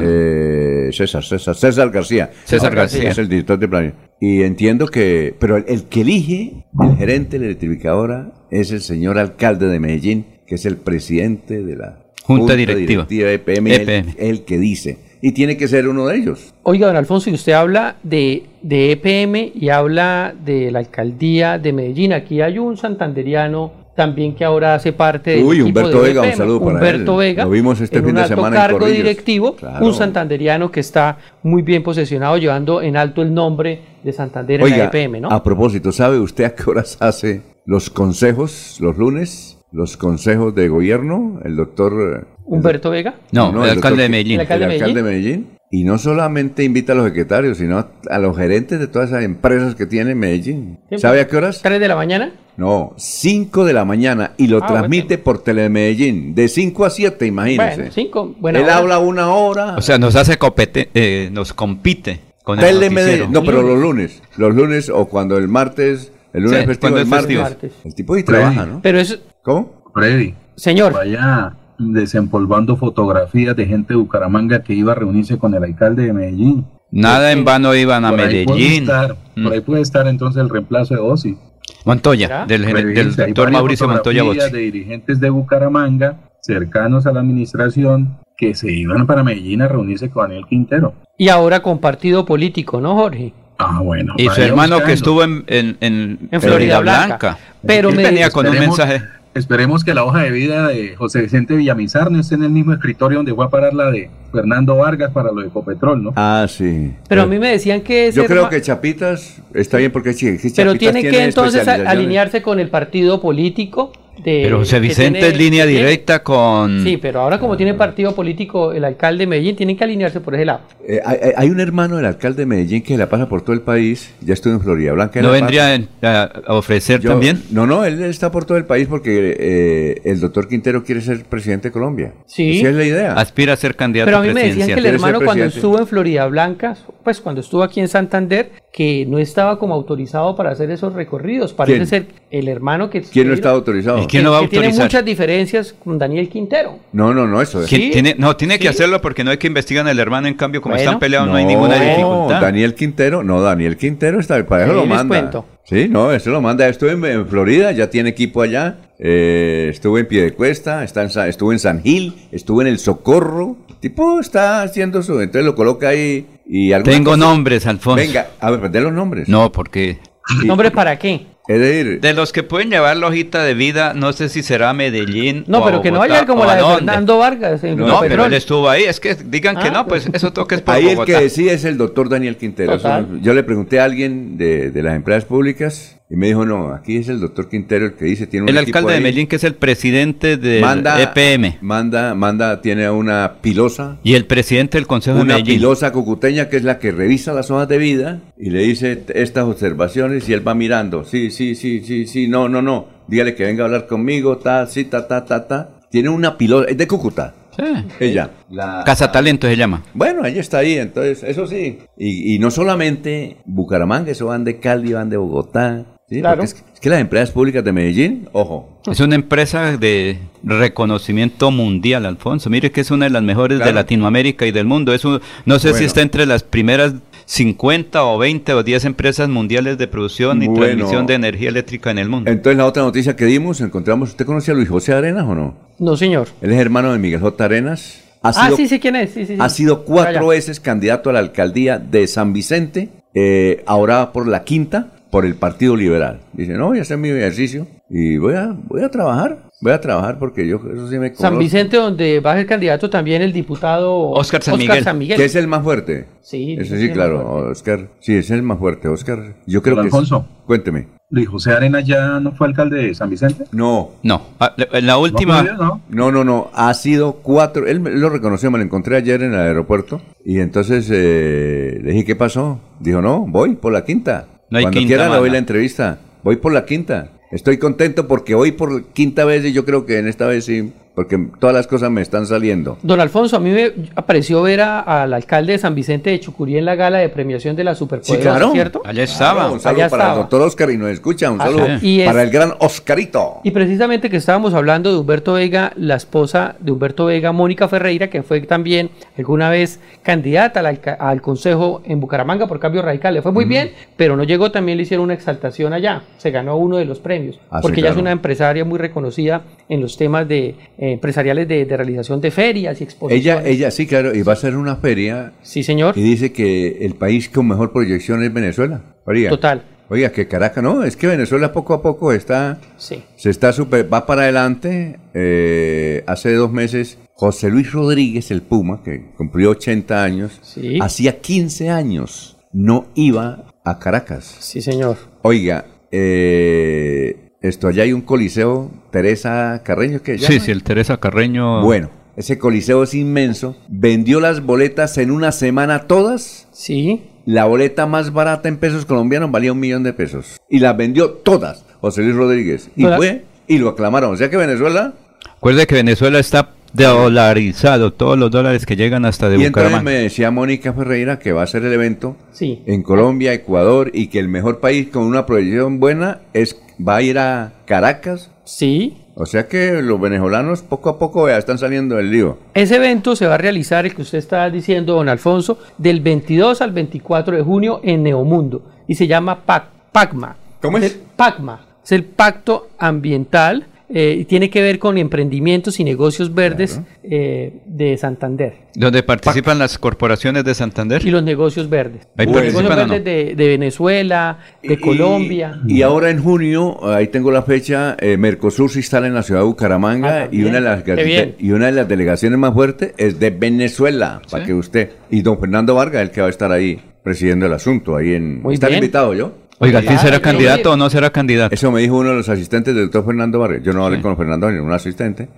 eh, César, César, César García. César Ahora García. Es el director de plan. Y entiendo que... Pero el, el que elige el gerente de la electrificadora es el señor alcalde de Medellín, que es el presidente de la Junta directiva. EPM, él- EPM. el que dice. Y tiene que ser uno de ellos. Oiga, don Alfonso, y usted habla de, de EPM y habla de la alcaldía de Medellín. Aquí hay un santanderiano también que ahora hace parte del Uy, Humberto de Vega, un EPM. saludo para Humberto él. Vega. Lo vimos este en fin un de alto semana en cargo directivo, Claro. un santanderiano que está muy bien posesionado, llevando en alto el nombre de Santander en la Oiga, EPM, ¿no? a propósito, ¿sabe usted a qué horas hace los consejos los lunes? Los consejos de gobierno, el doctor... eh, Humberto Vega. No, el alcalde doctor- de Medellín. El alcalde de el alcalde de Medellín. y no solamente invita a los secretarios, sino a los gerentes de todas esas empresas que tiene Medellín. ¿Sabe a qué horas? ¿3 de la mañana? No, 5 de la mañana y lo Ah, transmite por Telemedellín, de 5 a 7, imagínese. Bueno, 5. Buena Él hora. habla una hora. O sea, nos hace compete, eh, nos compite con el Telemedellín. noticiero. No, pero los lunes. Los lunes o cuando el martes, el lunes Sí, festivo, el es martes. El tipo ahí trabaja, ¿no? Pero es... ¿Cómo? Freddy. Señor. Vaya desempolvando fotografías de gente de Bucaramanga que iba a reunirse con el alcalde de Medellín. Nada en vano iban a Por ahí puede Medellín. estar- por ahí puede estar entonces el reemplazo de Osi. Montoya, del, del doctor Mauricio Montoya fotografías Bocci. de dirigentes de Bucaramanga cercanos a la administración que se iban para Medellín a reunirse con Daniel Quintero. Y ahora con partido político, ¿no, Jorge? Ah, bueno. Y su hermano que estuvo en, en, en, En Florida Blanca. Pero Él me- venía con un Esperemos- mensaje. Esperemos que la hoja de vida de José Vicente Villamizar no esté en el mismo escritorio donde fue a parar la de Fernando Vargas para lo de Ecopetrol, ¿no? Ah, sí. Pero a mí me decían que Yo creo que Chapitas está bien porque sí, Pero Chapitas tiene que entonces alinearse con el partido político de... Pero José Vicente tiene- es línea directa con... Sí, pero ahora como tiene partido político el alcalde de Medellín, tienen que alinearse por ese lado. Eh, hay, un hermano del alcalde de Medellín que la pasa por todo el país. Ya estuvo en Florida Blanca. ¿No vendría a, a ofrecer Yo- también? No, no, él está por todo el país porque eh, el doctor Quintero quiere ser presidente de Colombia. Sí. Esa es la idea. Aspira a ser candidato Pero a mí me decían que el hermano cuando estuvo en Florida Blanca, pues cuando estuvo aquí en Santander, que no estaba como autorizado para hacer esos recorridos. Parece ¿Quién? ser el hermano que... ¿Quién no que- está autorizado? ¿Y quién lo va a que tiene muchas diferencias con Daniel Quintero. No, no, no, eso es. ¿Quién Sí. tiene, no, tiene que hacerlo porque no hay que investigar al hermano. En cambio, como Bueno. están peleados, no, hay ninguna dificultad. Daniel Quintero, no, Daniel Quintero está, para eso lo manda. cuento. Sí, no, eso lo manda. Estuve en, en Florida, ya tiene equipo allá. Eh, estuvo en Piedecuesta, está en estuvo en San Gil, estuvo en El Socorro. El tipo está haciendo su, entonces lo coloca ahí y Tengo cosa- nombres, Alfonso. Venga, a ver, de los nombres. No, porque ¿Nombre para qué? Es decir, de los que pueden llevar la hojita de vida, no sé si será Medellín. No, o pero que no Bogotá, vaya como la de dónde. Fernando Vargas. No, pero él estuvo ahí. Es que digan que Ah, no, pues eso toque es por ahí el Bogotá. que decía es el doctor Daniel Quintero. Total. Eso no- yo le pregunté a alguien de, de las empresas públicas y me dijo, no, aquí es el doctor Quintero el que dice, tiene un El alcalde de Medellín, que es el presidente del manda, EPM. Manda, manda, tiene una pilosa Y el presidente del Consejo de una Medellín. pilosa cucuteña que es la que revisa las hojas de vida y le dice estas observaciones y él va mirando. Sí, sí, sí, sí, sí, no, no, no. Dígale que venga a hablar conmigo, ta, sí, ta, ta, ta, ta. Tiene una pilosa, es de Cúcuta. Sí. Ella. La, Casa Talento se llama. bueno, ella está ahí, entonces, eso sí. Y, y no solamente Bucaramanga, eso van de Cali, van de Bogotá. ¿Sí? Claro. Es, es que las empresas públicas de Medellín, ojo. Es una empresa de reconocimiento mundial, Alfonso. Mire que es una de las mejores Claro. de Latinoamérica y del mundo. Es un- no sé si está entre las primeras 50 o 20 o 10 empresas mundiales de producción y Bueno. transmisión de energía eléctrica en el mundo. Entonces, la otra noticia que dimos, encontramos, ¿usted conoce a Luis José Arenas o no? No, señor. Él es hermano de Miguel J. Arenas. Ha Ah, sido sí, sí, ¿quién es? Sí, sí, sí. Ha sido allá. cuatro veces candidato a la alcaldía de San Vicente, eh, ahora va por la quinta, por el Partido Liberal. Dice, no, voy a hacer mi ejercicio y voy a, voy a trabajar, voy a trabajar porque yo eso sí me San conozco. Vicente, donde va a ser candidato también el diputado Oscar San Miguel. Que es el más fuerte. Sí, Ese sí, es claro. Oscar. Sí, es el más fuerte, Oscar. Yo creo Don que es- Alfonso. Cuénteme. Luis José Arenas ya no fue alcalde de San Vicente. No, No, ah, la- en la última... No, no, No, no, no, ha sido cuatro, él me- lo reconoció, me lo encontré ayer en el aeropuerto y entonces eh, le dije, ¿qué pasó? Dijo, no, voy por la quinta. No hay Cuando quinta, quiera le doy manda. la entrevista, voy por la quinta. Estoy contento porque hoy por quinta vez y yo creo que en esta vez sí, porque todas las cosas me están saliendo. Don Alfonso, a mí me pareció ver a- al alcalde de San Vicente de Chucurí en la gala de premiación de la Superpoderosa, Sí, claro. ¿cierto? Allá estaba. Claro, un saludo Allá para el doctor Oscar y nos escucha, un saludo sí. Y es- para el gran Oscarito. Y precisamente que estábamos hablando de Humberto Vega, la esposa de Humberto Vega, Mónica Ferreira, que fue también alguna vez candidata al, consejo en Bucaramanga por cambio radical. Le fue muy bien, pero no llegó, también le hicieron una exaltación allá. Se ganó uno de los premios, Ah, sí, porque ella es una empresaria muy reconocida en los temas de eh, empresariales de, de realización de ferias y exposiciones. Ella, ella, sí, claro, y va a ser una feria Sí, señor. y dice que el país con mejor proyección es Venezuela. Oiga, Total. Oiga, que Caracas, no, es que Venezuela poco a poco está, Sí. se está super, va para adelante. Eh, hace dos meses, José Luis Rodríguez, el Puma, que cumplió 80 años, Sí. hacía 15 años no iba a Caracas. Sí, señor. Oiga, eh, esto allá hay un coliseo, Teresa Carreño, que Sí, sí, el Teresa Carreño. Bueno, ese coliseo es inmenso, vendió las boletas en una semana todas. Sí. La boleta más barata en pesos colombianos valía un millón de pesos. Y las vendió todas, José Luis Rodríguez. Y fue y lo aclamaron. O sea que Venezuela... Recuerde que Venezuela está dolarizado, todos los dólares que llegan hasta de y entonces me decía Mónica Ferreira que va a ser el evento Sí. en Colombia, Ecuador y que el mejor país con una proyección buena es va a ir a Caracas. Sí. O sea que los venezolanos poco a poco vea, están saliendo del lío. Ese evento se va a realizar, el que usted está diciendo, don Alfonso, del 22 al 24 de junio en Neomundo. Y se llama PAC, PACMA. ¿Cómo es? PACMA. Es el Pacto Ambiental eh, y tiene que ver con emprendimientos y negocios verdes eh, de Santander. Donde participan las corporaciones de Santander. Y los negocios verdes. Ahí los negocios verdes no? de, de Venezuela, de Colombia. Y ahora en junio, ahí tengo la fecha, eh, Mercosur se instala en la ciudad de Bucaramanga Ah, y, una de las, Qué bien. y una de las delegaciones más fuertes es de Venezuela, para que usted, y don Fernando Vargas, el que va a estar ahí presidiendo el asunto, ahí en... Muy ¿Está bien. invitado yo? Oiga, ¿quién será candidato o no será candidato? Eso me dijo uno de los asistentes del doctor Fernando Vargas. Yo no hablé con Fernando, ni un asistente.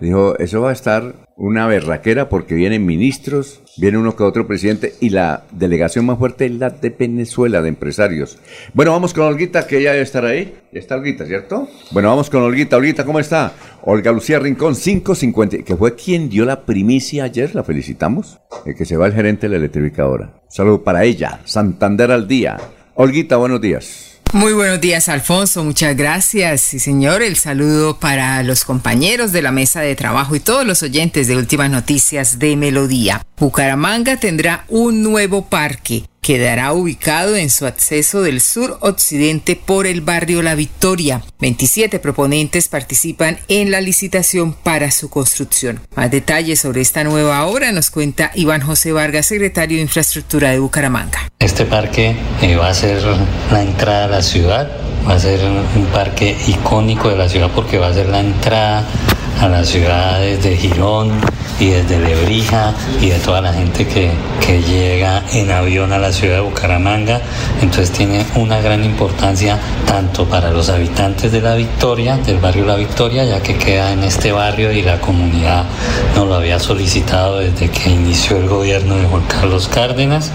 Dijo, eso va a estar una berraquera porque vienen ministros, viene uno que otro presidente y la delegación más fuerte es la de Venezuela, de empresarios. Bueno, vamos con Olguita, que ella debe estar ahí. Ya está Olguita, ¿cierto? Bueno, vamos con Olguita. Olguita, ¿cómo está? Olga Lucía Rincón, 550, que fue quien dio la primicia ayer, la felicitamos, de que se va el gerente de la electrificadora. Un saludo para ella, Santander al día. Olguita, buenos días. Muy buenos días, Alfonso. Muchas gracias. Sí, señor. El saludo para los compañeros de la mesa de trabajo y todos los oyentes de Últimas Noticias de Melodía. Bucaramanga tendrá un nuevo parque. Quedará ubicado en su acceso del sur-occidente por el barrio La Victoria. 27 proponentes participan en la licitación para su construcción. Más detalles sobre esta nueva obra nos cuenta Iván José Vargas, secretario de Infraestructura de Bucaramanga. Este parque eh, va a ser la entrada a la ciudad, va a ser un parque icónico de la ciudad porque va a ser la entrada a las ciudades de Girón y desde Lebrija y de toda la gente que, que llega en avión a la ciudad de Bucaramanga. Entonces tiene una gran importancia tanto para los habitantes de La Victoria, del barrio La Victoria, ya que queda en este barrio y la comunidad nos lo había solicitado desde que inició el gobierno de Juan Carlos Cárdenas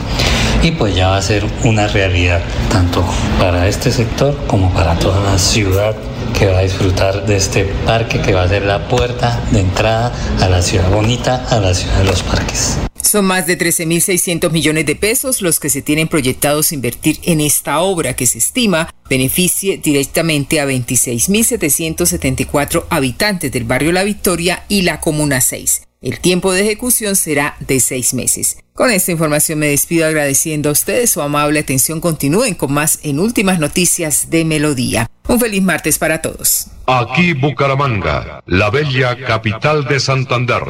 y pues ya va a ser una realidad tanto para este sector como para toda la ciudad que va a disfrutar de este parque que va a ser la puerta de entrada a la ciudad bonita, a la ciudad de los parques. Son más de 13.600 millones de pesos los que se tienen proyectados invertir en esta obra que se estima beneficie directamente a 26.774 habitantes del barrio La Victoria y la Comuna 6. El tiempo de ejecución será de seis meses. Con esta información me despido agradeciendo a ustedes su amable atención. Continúen con más en Últimas Noticias de Melodía. Un feliz martes para todos. Aquí Bucaramanga, la bella capital de Santander.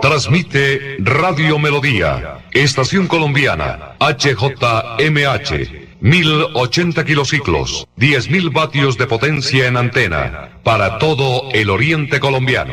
Transmite Radio Melodía, Estación Colombiana, HJMH. 1080 kilociclos, 10.000 vatios de potencia en antena, para todo el oriente colombiano.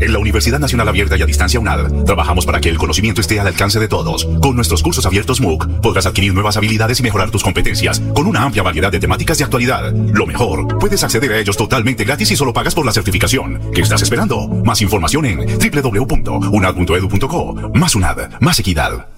En la Universidad Nacional Abierta y a Distancia UNAD, trabajamos para que el conocimiento esté al alcance de todos. Con nuestros cursos abiertos MOOC, podrás adquirir nuevas habilidades y mejorar tus competencias, con una amplia variedad de temáticas de actualidad. Lo mejor, puedes acceder a ellos totalmente gratis y solo pagas por la certificación. ¿Qué estás esperando? Más información en www.unad.edu.co. Más UNAD, más equidad.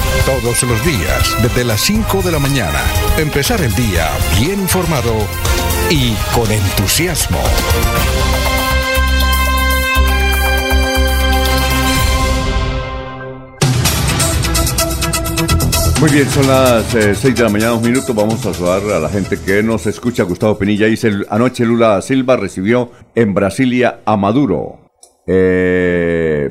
Todos los días, desde las 5 de la mañana, empezar el día bien informado y con entusiasmo. Muy bien, son las 6 de la mañana, dos minutos. Vamos a saludar a la gente que nos escucha. Gustavo Penilla dice, anoche Lula Silva recibió en Brasilia a Maduro. Eh,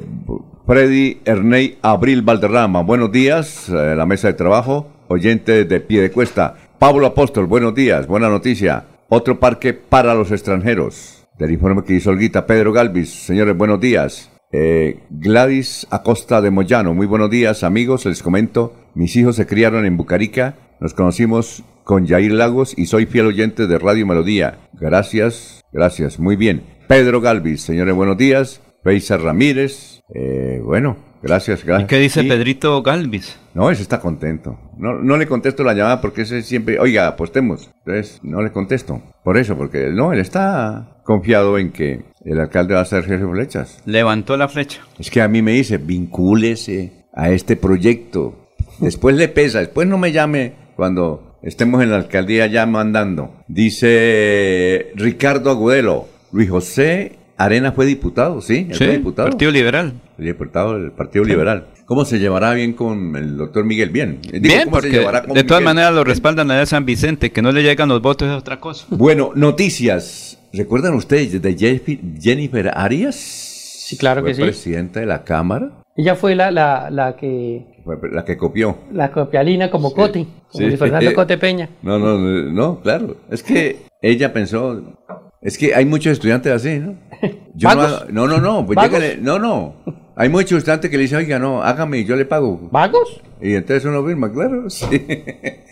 Freddy Erney Abril Valderrama, buenos días, eh, la mesa de trabajo, oyente de pie de cuesta. Pablo Apóstol, buenos días, buena noticia. Otro parque para los extranjeros. Del informe que hizo Olguita, Pedro Galvis, señores, buenos días. Eh, Gladys Acosta de Moyano, muy buenos días amigos, les comento, mis hijos se criaron en Bucarica, nos conocimos con Jair Lagos y soy fiel oyente de Radio Melodía. Gracias, gracias, muy bien. Pedro Galvis, señores, buenos días. Feisa Ramírez, eh, bueno, gracias, gracias. ¿Y qué dice Pedrito Galvis? No, ese está contento. No, no le contesto la llamada porque ese siempre, oiga, apostemos. Entonces, no le contesto. Por eso, porque no, él está confiado en que el alcalde va a ser jefe de flechas. Levantó la flecha. Es que a mí me dice, vincúlese a este proyecto. Después le pesa, después no me llame cuando estemos en la alcaldía ya mandando. Dice Ricardo Agudelo, Luis José Arena fue diputado, ¿sí? Sí, fue diputado. Partido Liberal. El diputado del Partido Liberal. ¿Cómo se llevará bien con el doctor Miguel? Bien. Digo, Bien, ¿cómo se porque llevará con de todas Miguel? maneras lo respaldan allá San Vicente, que no le llegan los votos es otra cosa. Bueno, noticias. ¿Recuerdan ustedes de Jennifer- Jennifer Arias? Sí, claro que sí. presidenta de la Cámara, Ella fue la, la, la que. la que copió. La copialina como Coti, como Sí. Fernando [LAUGHS] Cote Peña. No, no, no, no, claro. Es que ella pensó. Es que hay muchos estudiantes así, ¿no? Yo no, no, no, no, pues ¿Vagos? llégale- no, no. Hay muchos estudiantes que le dicen, oiga, no, hágame y yo le pago. ¿Vagos? Y entonces uno firma, claro, [LAUGHS] sí.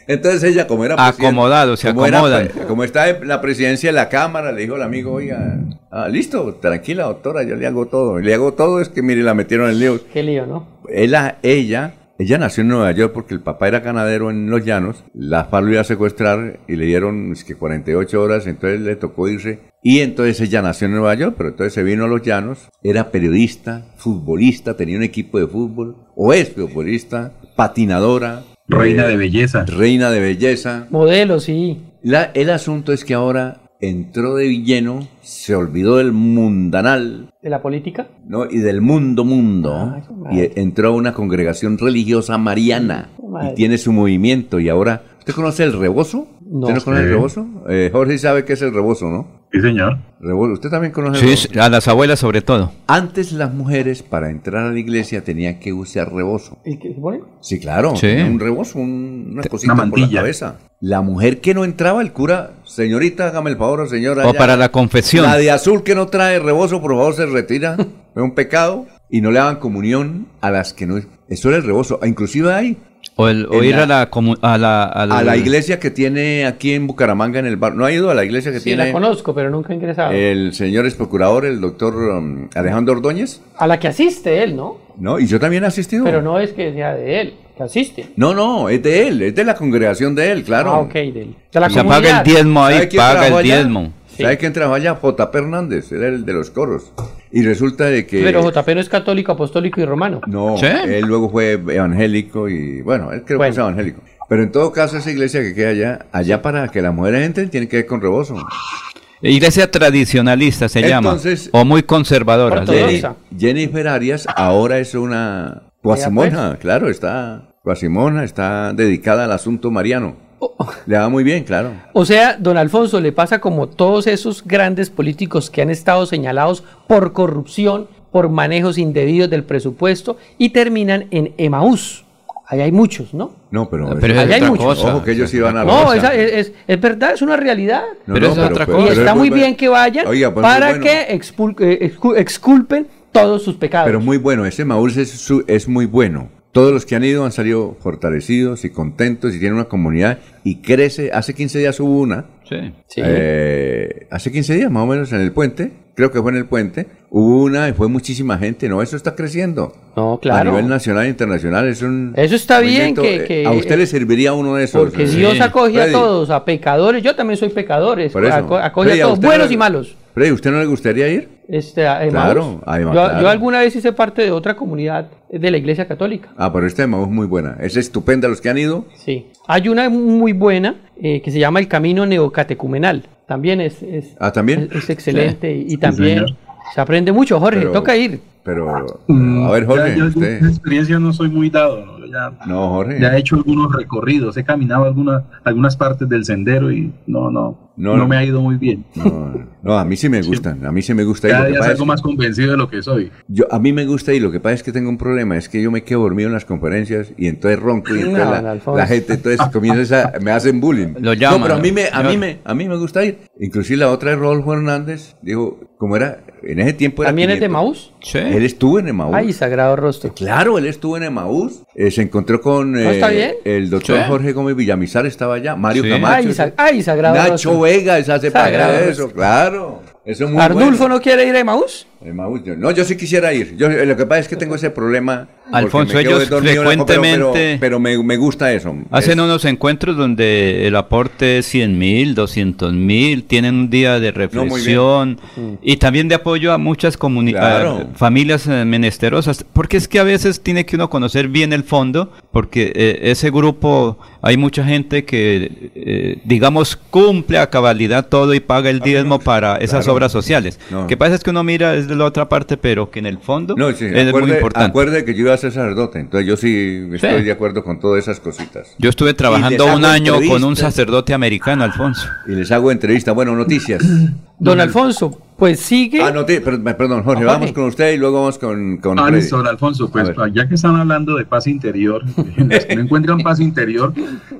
Entonces ella, como era Acomodado, se como acomodan. como está en la presidencia de la Cámara, le dijo al amigo, oiga, ah, listo, tranquila, doctora, yo le hago todo. Le hago todo, es que mire, la metieron en lío. Qué lío, ¿no? Ella, ella, ella nació en Nueva York porque el papá era ganadero en Los Llanos, la FARC lo iba a secuestrar y le dieron es que 48 horas, entonces le tocó irse. Y entonces ella nació en Nueva York, pero entonces se vino a Los Llanos, era periodista, futbolista, tenía un equipo de fútbol, o es futbolista, patinadora. Reina eh, de belleza. Reina de belleza. Modelo, sí. La- el asunto es que ahora entró de villeno, se olvidó del mundanal, De la política. ¿no? Y del mundo mundo. y entró a una congregación religiosa mariana. Y tiene su movimiento. Y ahora, ¿usted conoce el rebozo? No. ¿Usted no conoce el rebozo? Eh, Jorge sabe qué es el rebozo, ¿no? Sí, señor. ¿Usted también conoce Sí, a las abuelas sobre todo. Antes las mujeres para entrar a la iglesia tenían que usar rebozo. ¿El que se pone? Sí, claro. Sí. Un rebozo, un- una cosita por la cabeza. La mujer que no entraba, el cura, señorita, hágame el favor, señora. O para la confesión. La de azul que no trae rebozo, por favor, se retira. [LAUGHS] Es un pecado. Y no le daban comunión a las que no. Eso era el rebozo. Ah, Inclusive hay O, el, o ir la- a la, comu- a la, a la iglesia que tiene aquí en Bucaramanga, en el bar. ¿No ha ido a la iglesia que Sí, la tiene conozco, pero nunca he ingresado. el señor ex procurador, el doctor um, Alejandro Ordóñez? A la que asiste él, ¿no? No, y yo también he asistido. Pero no es que sea de él, que asiste. No, no, es de él, es de la congregación de él, claro. Ah, ok, de él. De la Se paga el diezmo ahí, ¿Sabe quién paga el allá? Diezmo. ¿Sabe quién trabajó allá? J. Hernández, era el de los coros. Y resulta de que... Pero JP no es católico, apostólico y romano. No, ¿Sí? él luego fue evangélico y bueno, él creo Bueno. que es evangélico. Pero en todo caso esa iglesia que queda allá, allá para que las mujeres entren tiene que ver con rebozo. Iglesia tradicionalista se Entonces- llama. O muy conservadora. Sí. Ortodoxa. Jennifer Arias ahora es una cuasimonja, claro, está cuasimonja, está dedicada al asunto mariano. Le va muy bien, claro. O sea, don Alfonso le pasa como todos esos grandes políticos que han estado señalados por corrupción, por manejos indebidos del presupuesto y terminan en Emaús. Ahí hay muchos, ¿no? No, pero, Pero es Allá hay otra muchos. cosa. ojo que ellos iban a No, esa es, es- es verdad, es una realidad. No, Pero no, es otra Y cosa. pero está es muy bien que vayan Oiga, pues para bueno. que expul- eh, excu- exculpen todos sus pecados. Pero muy bueno, ese Maús es, su- es muy bueno. Todos los que han ido han salido fortalecidos y contentos y tienen una comunidad y crece. Hace 15 días hubo una. Sí. Eh, hace 15 días más o menos en el puente, creo que fue en el puente, hubo una y fue muchísima gente. No, eso está creciendo. No, claro. A nivel nacional e internacional es un. Eso está bien que- eh, que- a usted le serviría uno de esos. Porque eh, Dios acoge a todos, a pecadores. Yo también soy pecadores. Por eso. aco- Acoge Freddy, a ¿a todos, buenos no- y malos. Freddy, ¿usted no le gustaría ir? Este. Claro, a Emaús, yo, claro. yo alguna vez hice parte de otra comunidad de la iglesia católica. Ah, pero esta de es muy buena. Es estupenda los que han ido. Sí. Hay una muy buena eh, que se llama el Camino Neocatecumenal. También es, es, Ah, también. es- es excelente y, y Sí, también señor. se aprende mucho, Jorge. Pero- toca ir. Pero, Mm, a ver, Jorge, ya- yo usted. de experiencia no soy muy dado, ¿no? Ya, No, Jorge. ya he hecho algunos recorridos, he caminado alguna, algunas partes del sendero y no, no, No, no, me ha ido muy bien. No, no, a mí sí me gustan. A mí sí me gusta Cada día es salgo más convencido de lo que soy. Yo, a mí me gusta ir, lo que pasa es que tengo un problema, es que yo me quedo dormido en las conferencias y entonces ronco y entonces No, la, gente entonces comienza a, me hacen bullying. Lo llaman, no, pero a mí me, a mí me, a mí me gusta ir. Inclusive la otra es Rodolfo Hernández, dijo, ¿cómo era? En ese tiempo era ¿También es de 500. Maús? Sí. Él estuvo en Emaús. Ay, sagrado rostro. Claro, él estuvo en Emaús, eh, se encontró con ¿No está eh, bien? el doctor Sí. Jorge Gómez Villamizar, estaba allá, Mario Sí. Camacho, Ay, sa- ay, sagrado Nacho rostro. Vega, esa hace de eso, claro. Eso es muy ¿Arnulfo bueno. no quiere ir a Emaús? Emaús, yo- no, yo sí quisiera ir. Yo, eh, lo que pasa es que tengo ese problema. Alfonso, ellos pero- pero- frecuentemente- Pero, me, me gusta eso. Hacen Es- unos encuentros donde el aporte es 100 mil, 200 mil, tienen un día de reflexión y también de apoyo a muchas Claro. a familias eh, menesterosas, porque es que a veces tiene que uno conocer bien el fondo, porque eh, ese grupo, hay mucha gente que, eh, digamos, cumple a cabalidad todo y paga el diezmo para esas Claro. Obras sociales. No. Que pasa es que uno mira desde la otra parte, pero que en el fondo No, sí, es muy acuerde, importante. acuerde que yo iba a ser sacerdote, entonces yo sí estoy de acuerdo con todas esas cositas. Yo estuve trabajando un año con un sacerdote americano, Alfonso. Y les hago entrevista. Bueno, noticias. Don Alfonso, pues sigue. Ah, no, te- per- perdón, Jorge, Jorge. vamos con usted y luego vamos con, con Ah, listo, don Alfonso, pues ya que están hablando de paz interior, [LAUGHS] los que no encuentran paz interior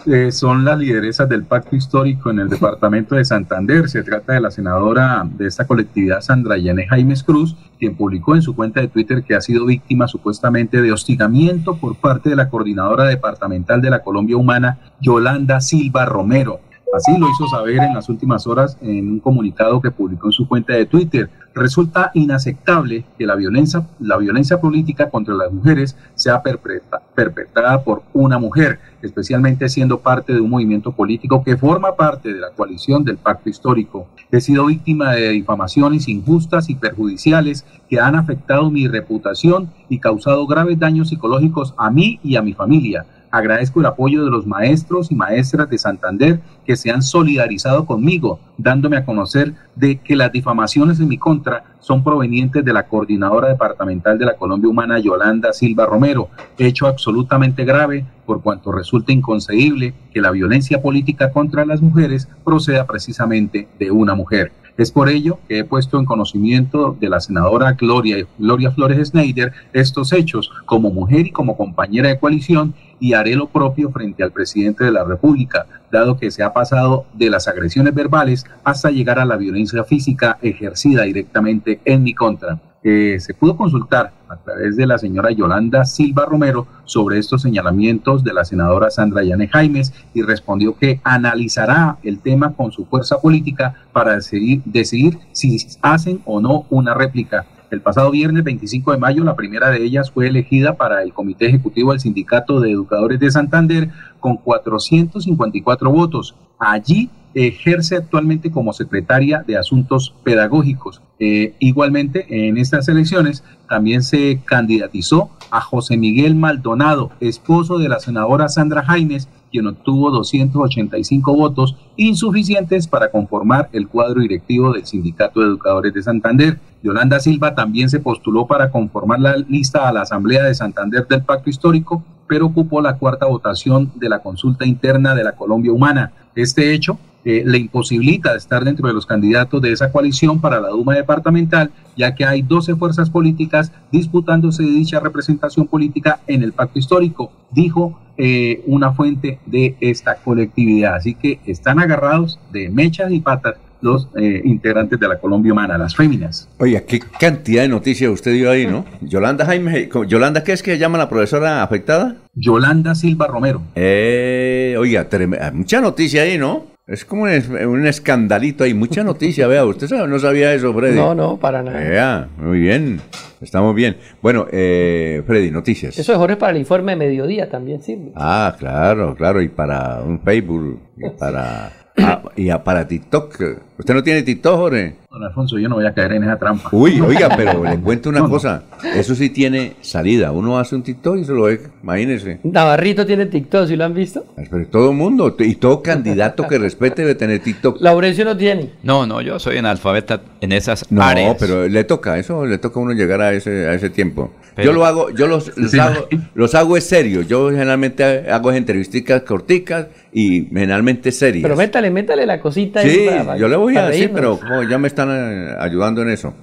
eh, son las lideresas del pacto histórico en el departamento de Santander. Se trata de la senadora de esta colectividad, Sandra Yané Jaimes Cruz, quien publicó en su cuenta de Twitter que ha sido víctima supuestamente de hostigamiento por parte de la coordinadora departamental de la Colombia Humana, Yolanda Silva Romero. Así lo hizo saber en las últimas horas en un comunicado que publicó en su cuenta de Twitter. Resulta inaceptable que la violencia, la violencia política contra las mujeres sea perpetra- perpetrada por una mujer, especialmente siendo parte de un movimiento político que forma parte de la coalición del pacto histórico. He sido víctima de difamaciones injustas y perjudiciales que han afectado mi reputación y causado graves daños psicológicos a mí y a mi familia. Agradezco el apoyo de los maestros y maestras de Santander que se han solidarizado conmigo, dándome a conocer de que las difamaciones en mi contra son provenientes de la coordinadora departamental de la Colombia Humana, Yolanda Silva Romero, hecho absolutamente grave por cuanto resulta inconcebible que la violencia política contra las mujeres proceda precisamente de una mujer. Es por ello que he puesto en conocimiento de la senadora Gloria, Gloria Flores Schneider estos hechos como mujer y como compañera de coalición y haré lo propio frente al presidente de la República, dado que se ha pasado de las agresiones verbales hasta llegar a la violencia física ejercida directamente en mi contra. Eh, se pudo consultar a través de la señora Yolanda Silva Romero sobre estos señalamientos de la senadora Sandra Yane Jaimes y respondió que analizará el tema con su fuerza política para decidir, decidir si hacen o no una réplica. El pasado viernes 25 de mayo, la primera de ellas fue elegida para el Comité Ejecutivo del Sindicato de Educadores de Santander con 454 votos. Allí ejerce actualmente como secretaria de Asuntos Pedagógicos. Eh, igualmente, en estas elecciones también se candidatizó a José Miguel Maldonado, esposo de la senadora Sandra Jaimes, quien obtuvo 285 votos insuficientes para conformar el cuadro directivo del Sindicato de Educadores de Santander. Yolanda Silva también se postuló para conformar la lista a la Asamblea de Santander del Pacto Histórico, pero ocupó la cuarta votación de la consulta interna de la Colombia Humana. Este hecho eh, le imposibilita estar dentro de los candidatos de esa coalición para la Duma departamental, ya que hay 12 fuerzas políticas disputándose dicha representación política en el pacto histórico, dijo eh, una fuente de esta colectividad. Así que están agarrados de mechas y patas los eh, integrantes de la Colombia Humana, las féminas. Oiga, qué cantidad de noticias usted dio ahí, ¿no? Yolanda Jaime, Yolanda, ¿qué es que llama la profesora afectada? Yolanda Silva Romero. Eh, oiga, mucha noticia ahí, ¿no? Es como un, un, escandalito ahí, mucha noticia, vea, usted sabe, no sabía eso, Freddy. No, no, para nada. Vea, muy bien, estamos bien. Bueno, eh, Freddy, noticias. Eso es Jorge para el informe de mediodía también sirve. Ah, claro, claro, y para un Facebook, y para [LAUGHS] Ah, y para TikTok. ¿Usted no tiene TikTok, Jorge? Don Alfonso, yo no voy a caer en esa trampa. Uy, [LAUGHS] oiga, pero le cuento una cosa. Eso sí tiene salida. Uno hace un TikTok y se lo ve, imagínese. Navarrito tiene TikTok, ¿sí lo han visto? Pero todo el mundo, y todo candidato que respete debe tener TikTok. [LAUGHS] Laurencio no tiene. No, no, yo soy analfabeta en esas no, áreas. No, pero le toca, eso le toca a uno llegar a ese, a ese tiempo. yo lo hago, yo los, los hago, los hago es serio. Yo generalmente hago entrevistas corticas y generalmente serias. Pero métale, métale la cosita. Sí, yo le voy a decir, pero como ya me están eh, ayudando en eso.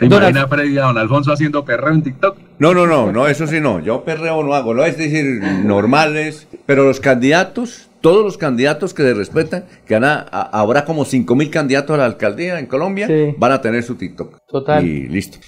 Imagina a don Alfonso haciendo perreo en TikTok. No, no, no, no, eso sí no. Yo perreo no hago, no es decir, normales, pero los candidatos, todos los candidatos que se respetan, que habrá como 5 mil candidatos a la alcaldía en Colombia, van a tener su TikTok. Total. Y listo.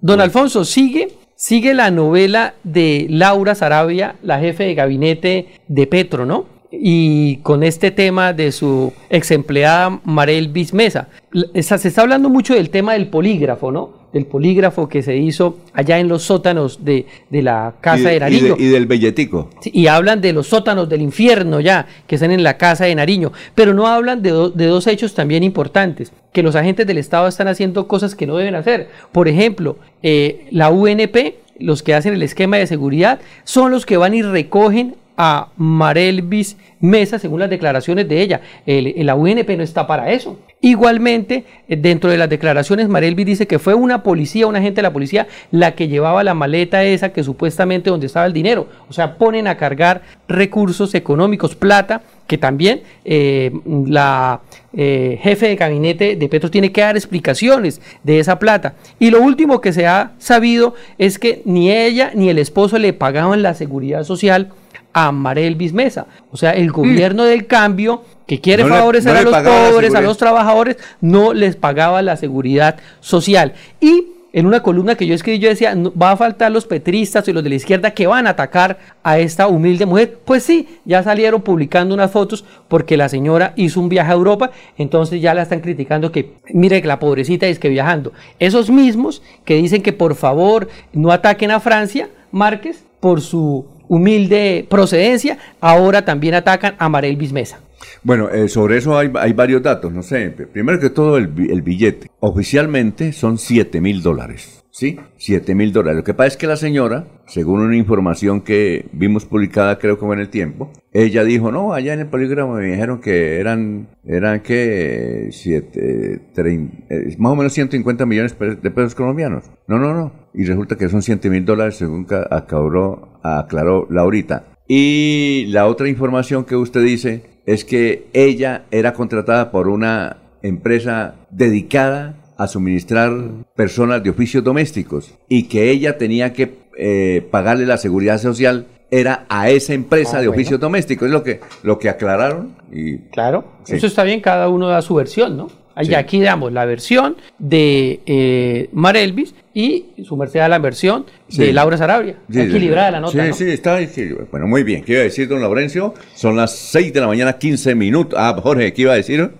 Don Alfonso, sigue sigue la novela de Laura Sarabia, la jefe de gabinete de Petro, ¿no? Y con este tema de su ex empleada Marel Bismesa. Se está hablando mucho del tema del polígrafo, ¿no? Del polígrafo que se hizo allá en los sótanos de, la casa de, Nariño. Y, del belletico. y hablan de los sótanos del infierno ya, que están en la casa de Nariño. Pero no hablan de, de dos hechos también importantes, que los agentes del Estado están haciendo cosas que no deben hacer. Por ejemplo, eh, la UNP, los que hacen el esquema de seguridad, son los que van y recogen a Marelvis Mesa, según las declaraciones de ella. El, la UNP no está para eso. Igualmente, eh, dentro de las declaraciones, Marelvis dice que fue una policía, un agente de la policía, la que llevaba la maleta esa que supuestamente donde estaba el dinero. O sea, ponen a cargar recursos económicos, plata, que también eh, la eh, jefe de gabinete de Petro tiene que dar explicaciones de esa plata. Y lo último que se ha sabido es que ni ella ni el esposo le pagaban la seguridad social a Marel Mesa. O sea, el gobierno del cambio que quiere favorecer a los pobres, a los trabajadores, no les pagaba la seguridad social. Y en una columna que yo escribí, yo decía, va a faltar los petristas y los de la izquierda que van a atacar a esta humilde mujer. Pues sí, ya salieron publicando unas fotos porque la señora hizo un viaje a Europa, entonces ya la están criticando que, mire que la pobrecita es que viajando. Esos mismos que dicen que por favor no ataquen a Francia, Márquez, por su humilde procedencia, ahora también atacan a Marel Bismesa. Bueno, eh, sobre eso hay, varios datos, no sé. Primero que todo, el, billete. Oficialmente son 7 mil dólares. ¿Sí? 7 mil dólares. Lo que pasa es que la señora, según una información que vimos publicada, creo que fue en el tiempo, ella dijo, no, allá en el polígrafo me dijeron que eran, eran que, siete, eh, más o menos 150 millones de pesos colombianos. No, no, no. Y resulta que son 7 mil dólares, según aclaró, aclaró Laurita. Y la otra información que usted dice es que ella era contratada por una empresa dedicada a suministrar personas de oficios domésticos y que ella tenía que eh, pagarle la seguridad social era a esa empresa ah, de oficios domésticos. Es lo que, lo que aclararon. Y, claro, eso está bien, cada uno da su versión, ¿no? Y aquí damos la versión de eh, Mar Elvis y su merced a la versión de Laura Sarabia. equilibrada la nota. Sí, sí, está equilibrada. Bueno, muy bien. ¿Qué iba a decir, don Laurencio? Son las 6 de la mañana, 15 minutos. Ah, Jorge, ¿qué iba a decir?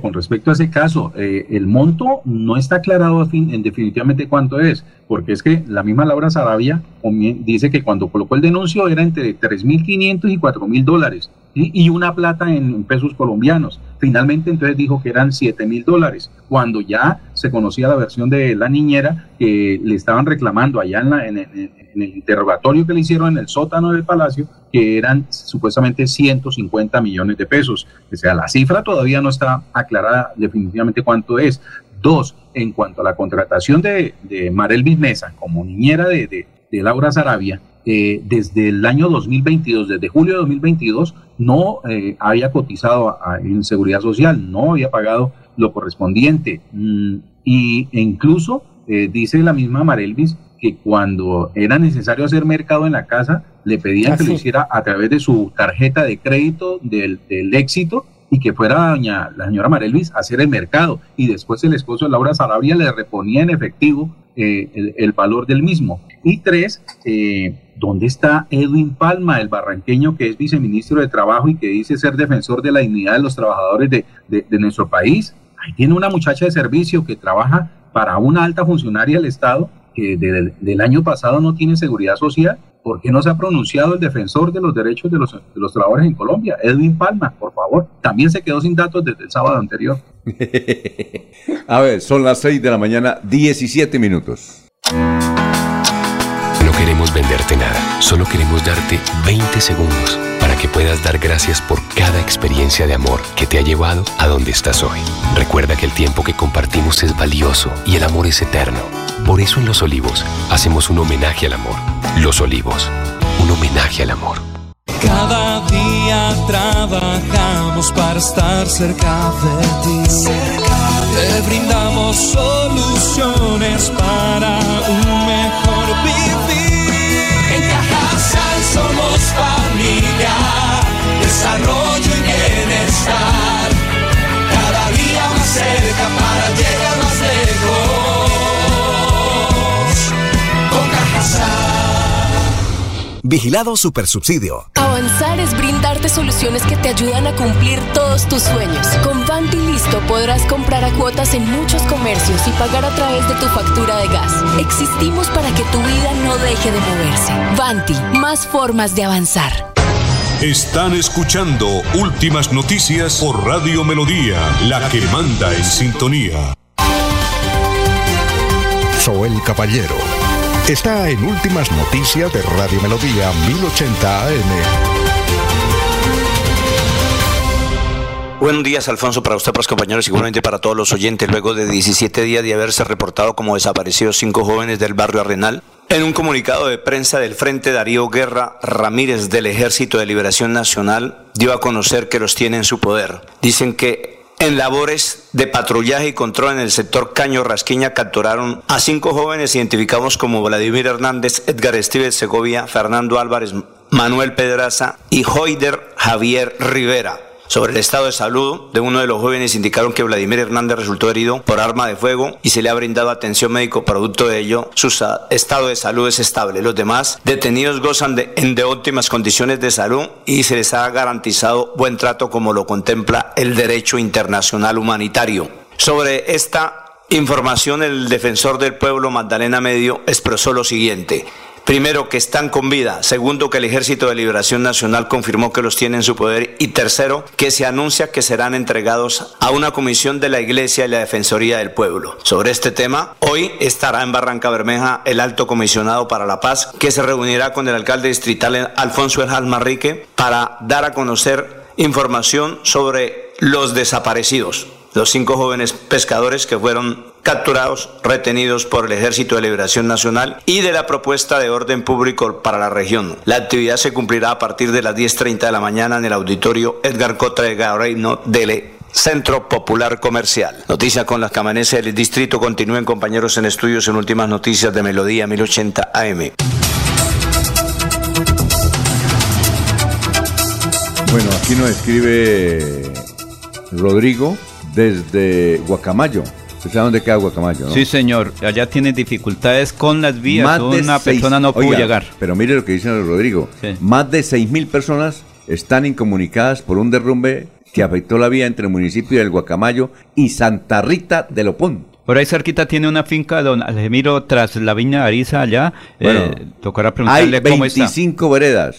con respecto a ese caso, eh, el monto no está aclarado en definitivamente cuánto es, porque es que la misma Laura Sarabia dice que cuando colocó el denuncio era entre 3.500 y 4.000 dólares y una plata en pesos colombianos. Finalmente entonces dijo que eran 7.000 dólares, cuando ya se conocía la versión de la niñera que le estaban reclamando allá en, en el interrogatorio que le hicieron en el sótano del palacio que eran supuestamente 150 millones de pesos. O sea, la cifra todavía no está aclarada definitivamente cuánto es. Dos, en cuanto a la contratación de, de Marel Bismesa como niñera de, Laura Sarabia, eh, desde el año 2022, desde julio de 2022, no eh, había cotizado en seguridad social, no había pagado lo correspondiente. Mm, y, e incluso eh, dice la misma Marelvis que cuando era necesario hacer mercado en la casa, le pedían que lo hiciera a través de su tarjeta de crédito del, éxito y que fuera doña, la señora Marelis a hacer el mercado y después el esposo de Laura Sarabia le reponía en efectivo eh, el, el, valor del mismo. Y tres, eh, ¿dónde está Edwin Palma, el barranqueño que es viceministro de Trabajo y que dice ser defensor de la dignidad de los trabajadores de, de, nuestro país? Ahí tiene una muchacha de servicio que trabaja para una alta funcionaria del Estado que de, del año pasado no tiene seguridad social. ¿Por qué no se ha pronunciado el defensor de los derechos de los, de los trabajadores en Colombia? Edwin Palma, por favor. También se quedó sin datos desde el sábado anterior. [LAUGHS] A ver, son las 6 de la mañana, 17 minutos. Queremos venderte nada, solo queremos darte 20 segundos para que puedas dar gracias por cada experiencia de amor que te ha llevado a donde estás hoy. Recuerda que el tiempo que compartimos es valioso y el amor es eterno. Por eso en Los Olivos hacemos un homenaje al amor. Los Olivos, un homenaje al amor. Cada día trabajamos para estar cerca de ti. Te brindamos soluciones para un mejor familia, desarrollo y bienestar. Vigilado Supersubsidio. Avanzar es brindarte soluciones que te ayudan a cumplir todos tus sueños. Con Vanti Listo podrás comprar a cuotas en muchos comercios y pagar a través de tu factura de gas. Existimos para que tu vida no deje de moverse. Vanti, más formas de avanzar. Están escuchando Últimas Noticias por Radio Melodía, la que manda en sintonía. Soel Caballero está en Últimas Noticias de Radio Melodía 1080 AM. Buenos días, Alfonso, para usted, para los compañeros, igualmente para todos los oyentes. Luego de 17 días de haberse reportado como desaparecidos cinco jóvenes del barrio Arenal, en un comunicado de prensa del Frente Darío Guerra Ramírez del Ejército de Liberación Nacional dio a conocer que los tiene en su poder. Dicen que en labores de patrullaje y control en el sector Caño Rasquiña capturaron a cinco jóvenes identificados como Vladimir Hernández, Edgar Estives Segovia, Fernando Álvarez, Manuel Pedraza y Hoider Javier Rivera. Sobre el estado de salud de uno de los jóvenes indicaron que Vladimir Hernández resultó herido por arma de fuego y se le ha brindado atención médico producto de ello. Su estado de salud es estable. Los demás detenidos gozan de, de óptimas condiciones de salud y se les ha garantizado buen trato como lo contempla el derecho internacional humanitario. Sobre esta información el defensor del pueblo Magdalena Medio expresó lo siguiente. Primero, que están con vida. Segundo, que el Ejército de Liberación Nacional confirmó que los tiene en su poder. Y tercero, que se anuncia que serán entregados a una comisión de la Iglesia y la Defensoría del Pueblo. Sobre este tema, hoy estará en Barranca Bermeja el alto comisionado para la paz, que se reunirá con el alcalde distrital Alfonso El Manrique para dar a conocer información sobre los desaparecidos los cinco jóvenes pescadores que fueron capturados, retenidos por el Ejército de Liberación Nacional y de la propuesta de orden público para la región. La actividad se cumplirá a partir de las 10.30 de la mañana en el auditorio Edgar Cotra de Gareino del Centro Popular Comercial. Noticia con las que amanece el distrito. Continúen compañeros en estudios en últimas noticias de Melodía 1080 AM. Bueno, aquí nos escribe Rodrigo desde Guacamayo. ¿Usted sabe dónde queda Guacamayo? ¿no? Sí, señor. Allá tiene dificultades con las vías. Más Una seis- persona no pudo llegar. Pero mire lo que dice Rodrigo. Sí. Más de 6.000 personas están incomunicadas por un derrumbe que afectó la vía entre el municipio del Guacamayo y Santa Rita de Lopón. Por ahí cerquita tiene una finca, don Algemiro, tras la viña de Ariza allá. Bueno, Eh, tocará Hay preguntarle cómo está. 25 veredas.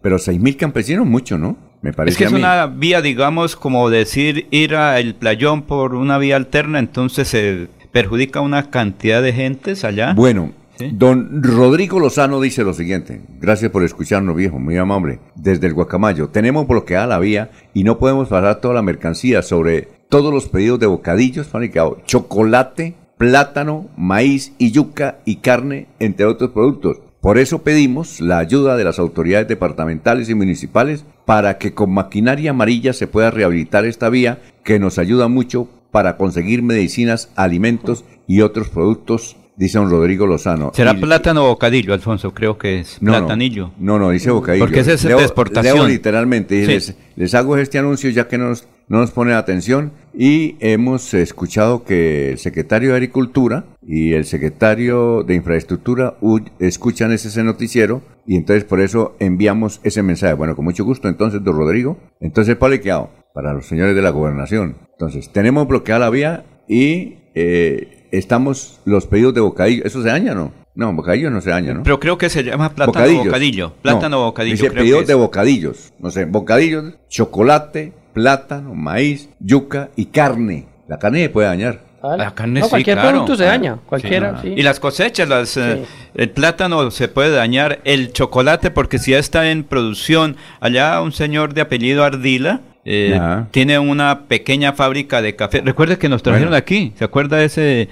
Pero 6.000 campesinos, mucho, ¿no? Me parece Es que es una vía, digamos, como decir ir al playón por una vía alterna, entonces se perjudica una cantidad de gentes allá. Bueno, don Rodrigo Lozano dice lo siguiente. Gracias por escucharnos, viejo, muy amable. Desde el Guacamayo, tenemos bloqueada la vía y no podemos pasar toda la mercancía sobre todos los pedidos de bocadillos fabricados. Chocolate, plátano, maíz y yuca y carne, entre otros productos. Por eso pedimos la ayuda de las autoridades departamentales y municipales para que con maquinaria amarilla se pueda rehabilitar esta vía que nos ayuda mucho para conseguir medicinas, alimentos y otros productos, dice don Rodrigo Lozano. ¿Será Y- plátano o bocadillo, Alfonso? Creo que es no, platanillo. No, no, dice bocadillo. Porque ese es Leo- de exportación. leo literalmente. y Sí. Les, les hago este anuncio ya que nos no nos pone atención y hemos escuchado que el secretario de Agricultura y el secretario de Infraestructura escuchan ese, ese noticiero y entonces por eso enviamos ese mensaje. Bueno, con mucho gusto entonces, don Rodrigo. Entonces, paliqueado para los señores de la gobernación. Entonces, tenemos bloqueada la vía y eh, estamos los pedidos de bocadillo. ¿Eso se daña no? No, bocadillo no se daña, ¿no? Pero creo que se llama plátano bocadillo. Plátano No, bocadillo. Dice creo pedidos que de bocadillos. No sé, bocadillos, chocolate, plátano, maíz, yuca y carne. La carne se puede dañar. La carne No, sí, cualquier claro. producto se Ah, daña, cualquiera, sí. Y las cosechas, las, eh, el plátano se puede dañar, el chocolate, porque si ya está en producción, allá un señor de apellido Ardila eh, tiene una pequeña fábrica de café. Recuerde que nos trajeron Bueno. aquí, ¿se acuerda de ese eh,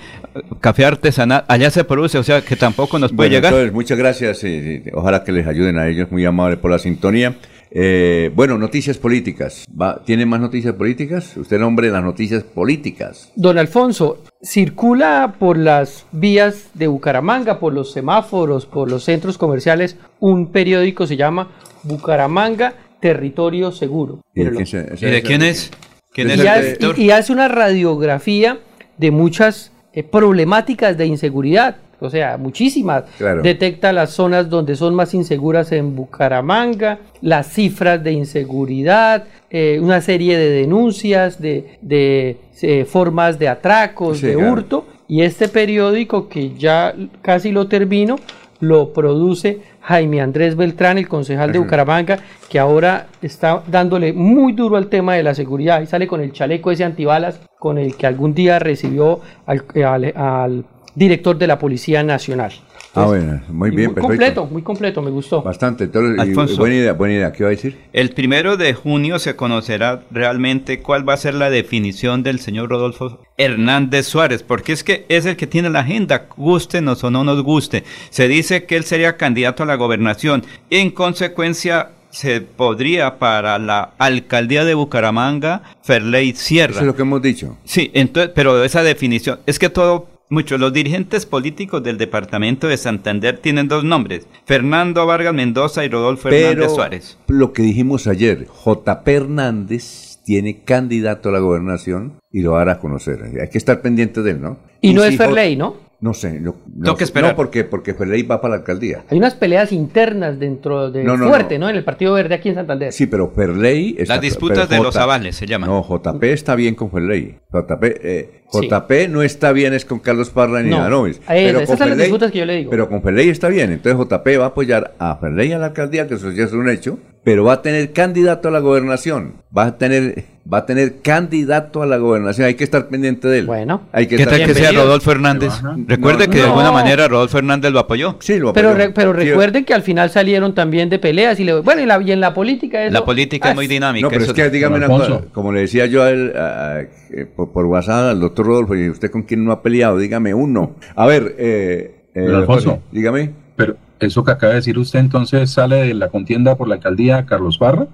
café artesanal? Allá se produce, o sea que tampoco nos puede Bueno, llegar. entonces, muchas gracias. y ojalá que les ayuden a ellos. Muy amable por la sintonía. Eh, bueno, noticias políticas. Va- ¿Tiene más noticias políticas? Usted nombre las noticias políticas. Don Alfonso, circula por las vías de Bucaramanga, por los semáforos, por los centros comerciales, un periódico se llama Bucaramanga Territorio Seguro. ¿Y de quién, se- ¿Y de quién es? ¿Quién es Y hace, director? y- y hace una radiografía de muchas eh, problemáticas de inseguridad, o sea, muchísimas. Claro. Detecta las zonas donde son más inseguras en Bucaramanga, las cifras de inseguridad, eh, una serie de denuncias, de, de, eh, formas de atracos, Sí, de claro. hurto. Y este periódico, que ya casi lo termino, lo produce Jaime Andrés Beltrán, el concejal de. Bucaramanga, que ahora está dándole muy duro al tema de la seguridad. Y sale con el chaleco ese antibalas con el que algún día recibió al, al- al director de la Policía Nacional. Ah, bueno, muy bien, muy perfecto. completo, muy completo, me gustó. Bastante. Entonces, Alfonso. buena idea, buena idea. ¿Qué va a decir? El primero de junio se conocerá realmente cuál va a ser la definición del señor Rodolfo Hernández Suárez, porque es que es el que tiene la agenda, gustenos o no nos guste. Se dice que él sería candidato a la gobernación y en consecuencia se podría para la alcaldía de Bucaramanga Ferley Sierra. Eso es lo que hemos dicho. Sí, entonces, pero esa definición, es que todo, muchos, los dirigentes políticos del departamento de Santander tienen dos nombres, Fernando Vargas Mendoza y Rodolfo Hernández Pero Suárez. lo que dijimos ayer, JP Hernández tiene candidato a la gobernación y lo hará a conocer. Hay que estar pendiente de él, ¿no? Y no es si Ferley, ¿no? No sé. No, que esperar. No, porque, porque Ferley va para la alcaldía. Hay unas peleas internas dentro de No, no, fuerte, no. En el Partido Verde aquí en Santander. Sí, pero Ferley... está- Las disputas de los avales se llaman. No, JP está bien con Ferley. JP, eh, Sí. JP no está bien es con Carlos Parra ni No. Ivanovic. A eso, Pero esas con son las disputas que yo le digo. Pero con Ferley está bien. Entonces JP va a apoyar a Ferley a la alcaldía, que eso ya es un hecho, pero va a tener candidato a la gobernación. Va a tener va a tener candidato a la gobernación. Hay que estar pendiente de él. Bueno. Hay que ¿Qué estar tal que sea. Rodolfo Hernández? Recuerde No, que de alguna manera Rodolfo Hernández lo apoyó. Sí, lo Pero, apoyó. re- pero Sí, recuerden que al final salieron también de peleas y le, bueno y, la- y en la política eso- La política Ah, es muy dinámica. No, pero eso- es que dígame una cosa, como le decía yo a él, a- a- eh, por, por WhatsApp al doctor Rodolfo, y usted con quién no ha peleado, dígame uno. A ver, eh, eh, Don Alfonso. Jorge, dígame. Pero eso que acaba de decir usted entonces sale de la contienda por la alcaldía Carlos Parra.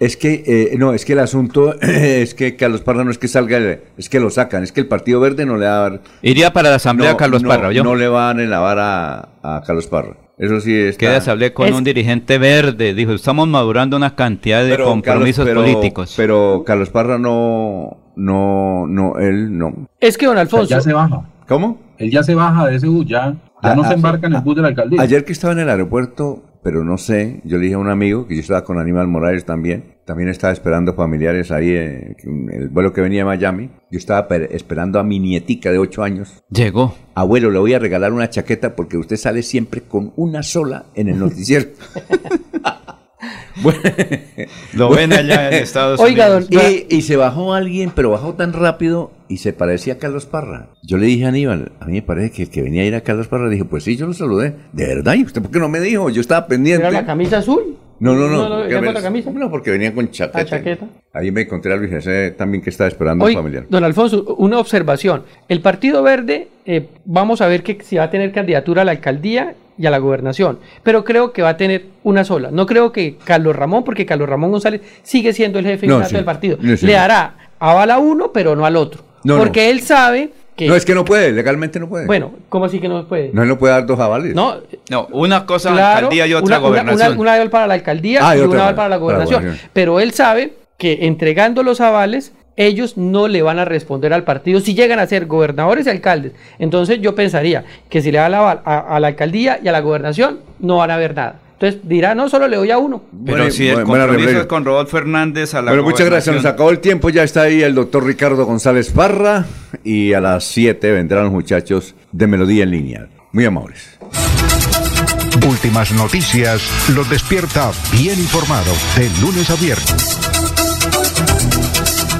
Es que, eh, no, es que el asunto [CLEARS THROAT] es que Carlos Parra no es que salga, es que lo sacan, es que el Partido Verde no le va a dar... Iría para la asamblea no, Carlos no, Parra, ¿yo? No le van a lavar a, a Carlos Parra. Eso sí está... Quedas, hablé con Es- un dirigente verde, dijo, estamos madurando una cantidad de Pero compromisos Carlos- pero- políticos. Pero Carlos Parra no, no, no, él no. Es que don O sea, Alfonso, ya se baja. ¿Cómo? Él ya se baja de ese bus, ya, ya Ah, no ah, se embarca en el bus de la alcaldía. Ayer que estaba en el aeropuerto, pero no sé, yo le dije a un amigo que yo estaba con Aníbal Morales también, también estaba esperando familiares ahí, eh, el vuelo que venía de Miami, yo estaba per- esperando a mi nietica de 8 años. Llegó. Abuelo, le voy a regalar una chaqueta porque usted sale siempre con una sola en el noticiero. [LAUGHS] [LAUGHS] Bueno, Lo ven allá en Estados Oiga, Unidos. don- y, y se bajó alguien, pero bajó tan rápido y se parecía a Carlos Parra. Yo le dije a Aníbal, a mí me parece que el que venía a ir a Carlos Parra, le dije, pues sí, yo lo saludé. ¿De verdad? ¿Y usted por qué no me dijo? Yo estaba pendiente. ¿era la camisa azul? No, no, no. No, no. No, porque venía con chaqueta. Ah, chaqueta. Ahí me encontré a Luis José también que estaba esperando Oye, un familiar. don Alfonso, una observación. El Partido Verde, eh, vamos a ver que si va a tener candidatura a la alcaldía y a la gobernación, pero creo que va a tener una sola. No creo que Carlos Ramón, porque Carlos Ramón González sigue siendo el jefe No, sí. del partido, sí. le hará aval a uno, pero no al otro. Porque él sabe que... No, es que no puede, legalmente no puede. Bueno, ¿cómo así que no puede? No, él no puede dar dos avales. No, No, una cosa claro, alcaldía y otra una, gobernación. una- una aval para la alcalía Ah, y y otra una aval para- para la para la gobernación. Pero él sabe que entregando los avales ellos no le van a responder al partido si llegan a ser gobernadores y alcaldes. Entonces yo pensaría que si le da la, a, a la alcaldía y a la gobernación, no van a ver nada. Entonces dirá, no solo le doy a uno. Pero Bueno, si el bueno, buena compromiso es con Rodolfo Hernández a la Bueno, muchas gracias. Nos acabó el tiempo. Ya está ahí el doctor Ricardo González Parra. Y a las 7 vendrán los muchachos de Melodía en línea. Muy amables. Últimas noticias los despierta bien informado de lunes a viernes.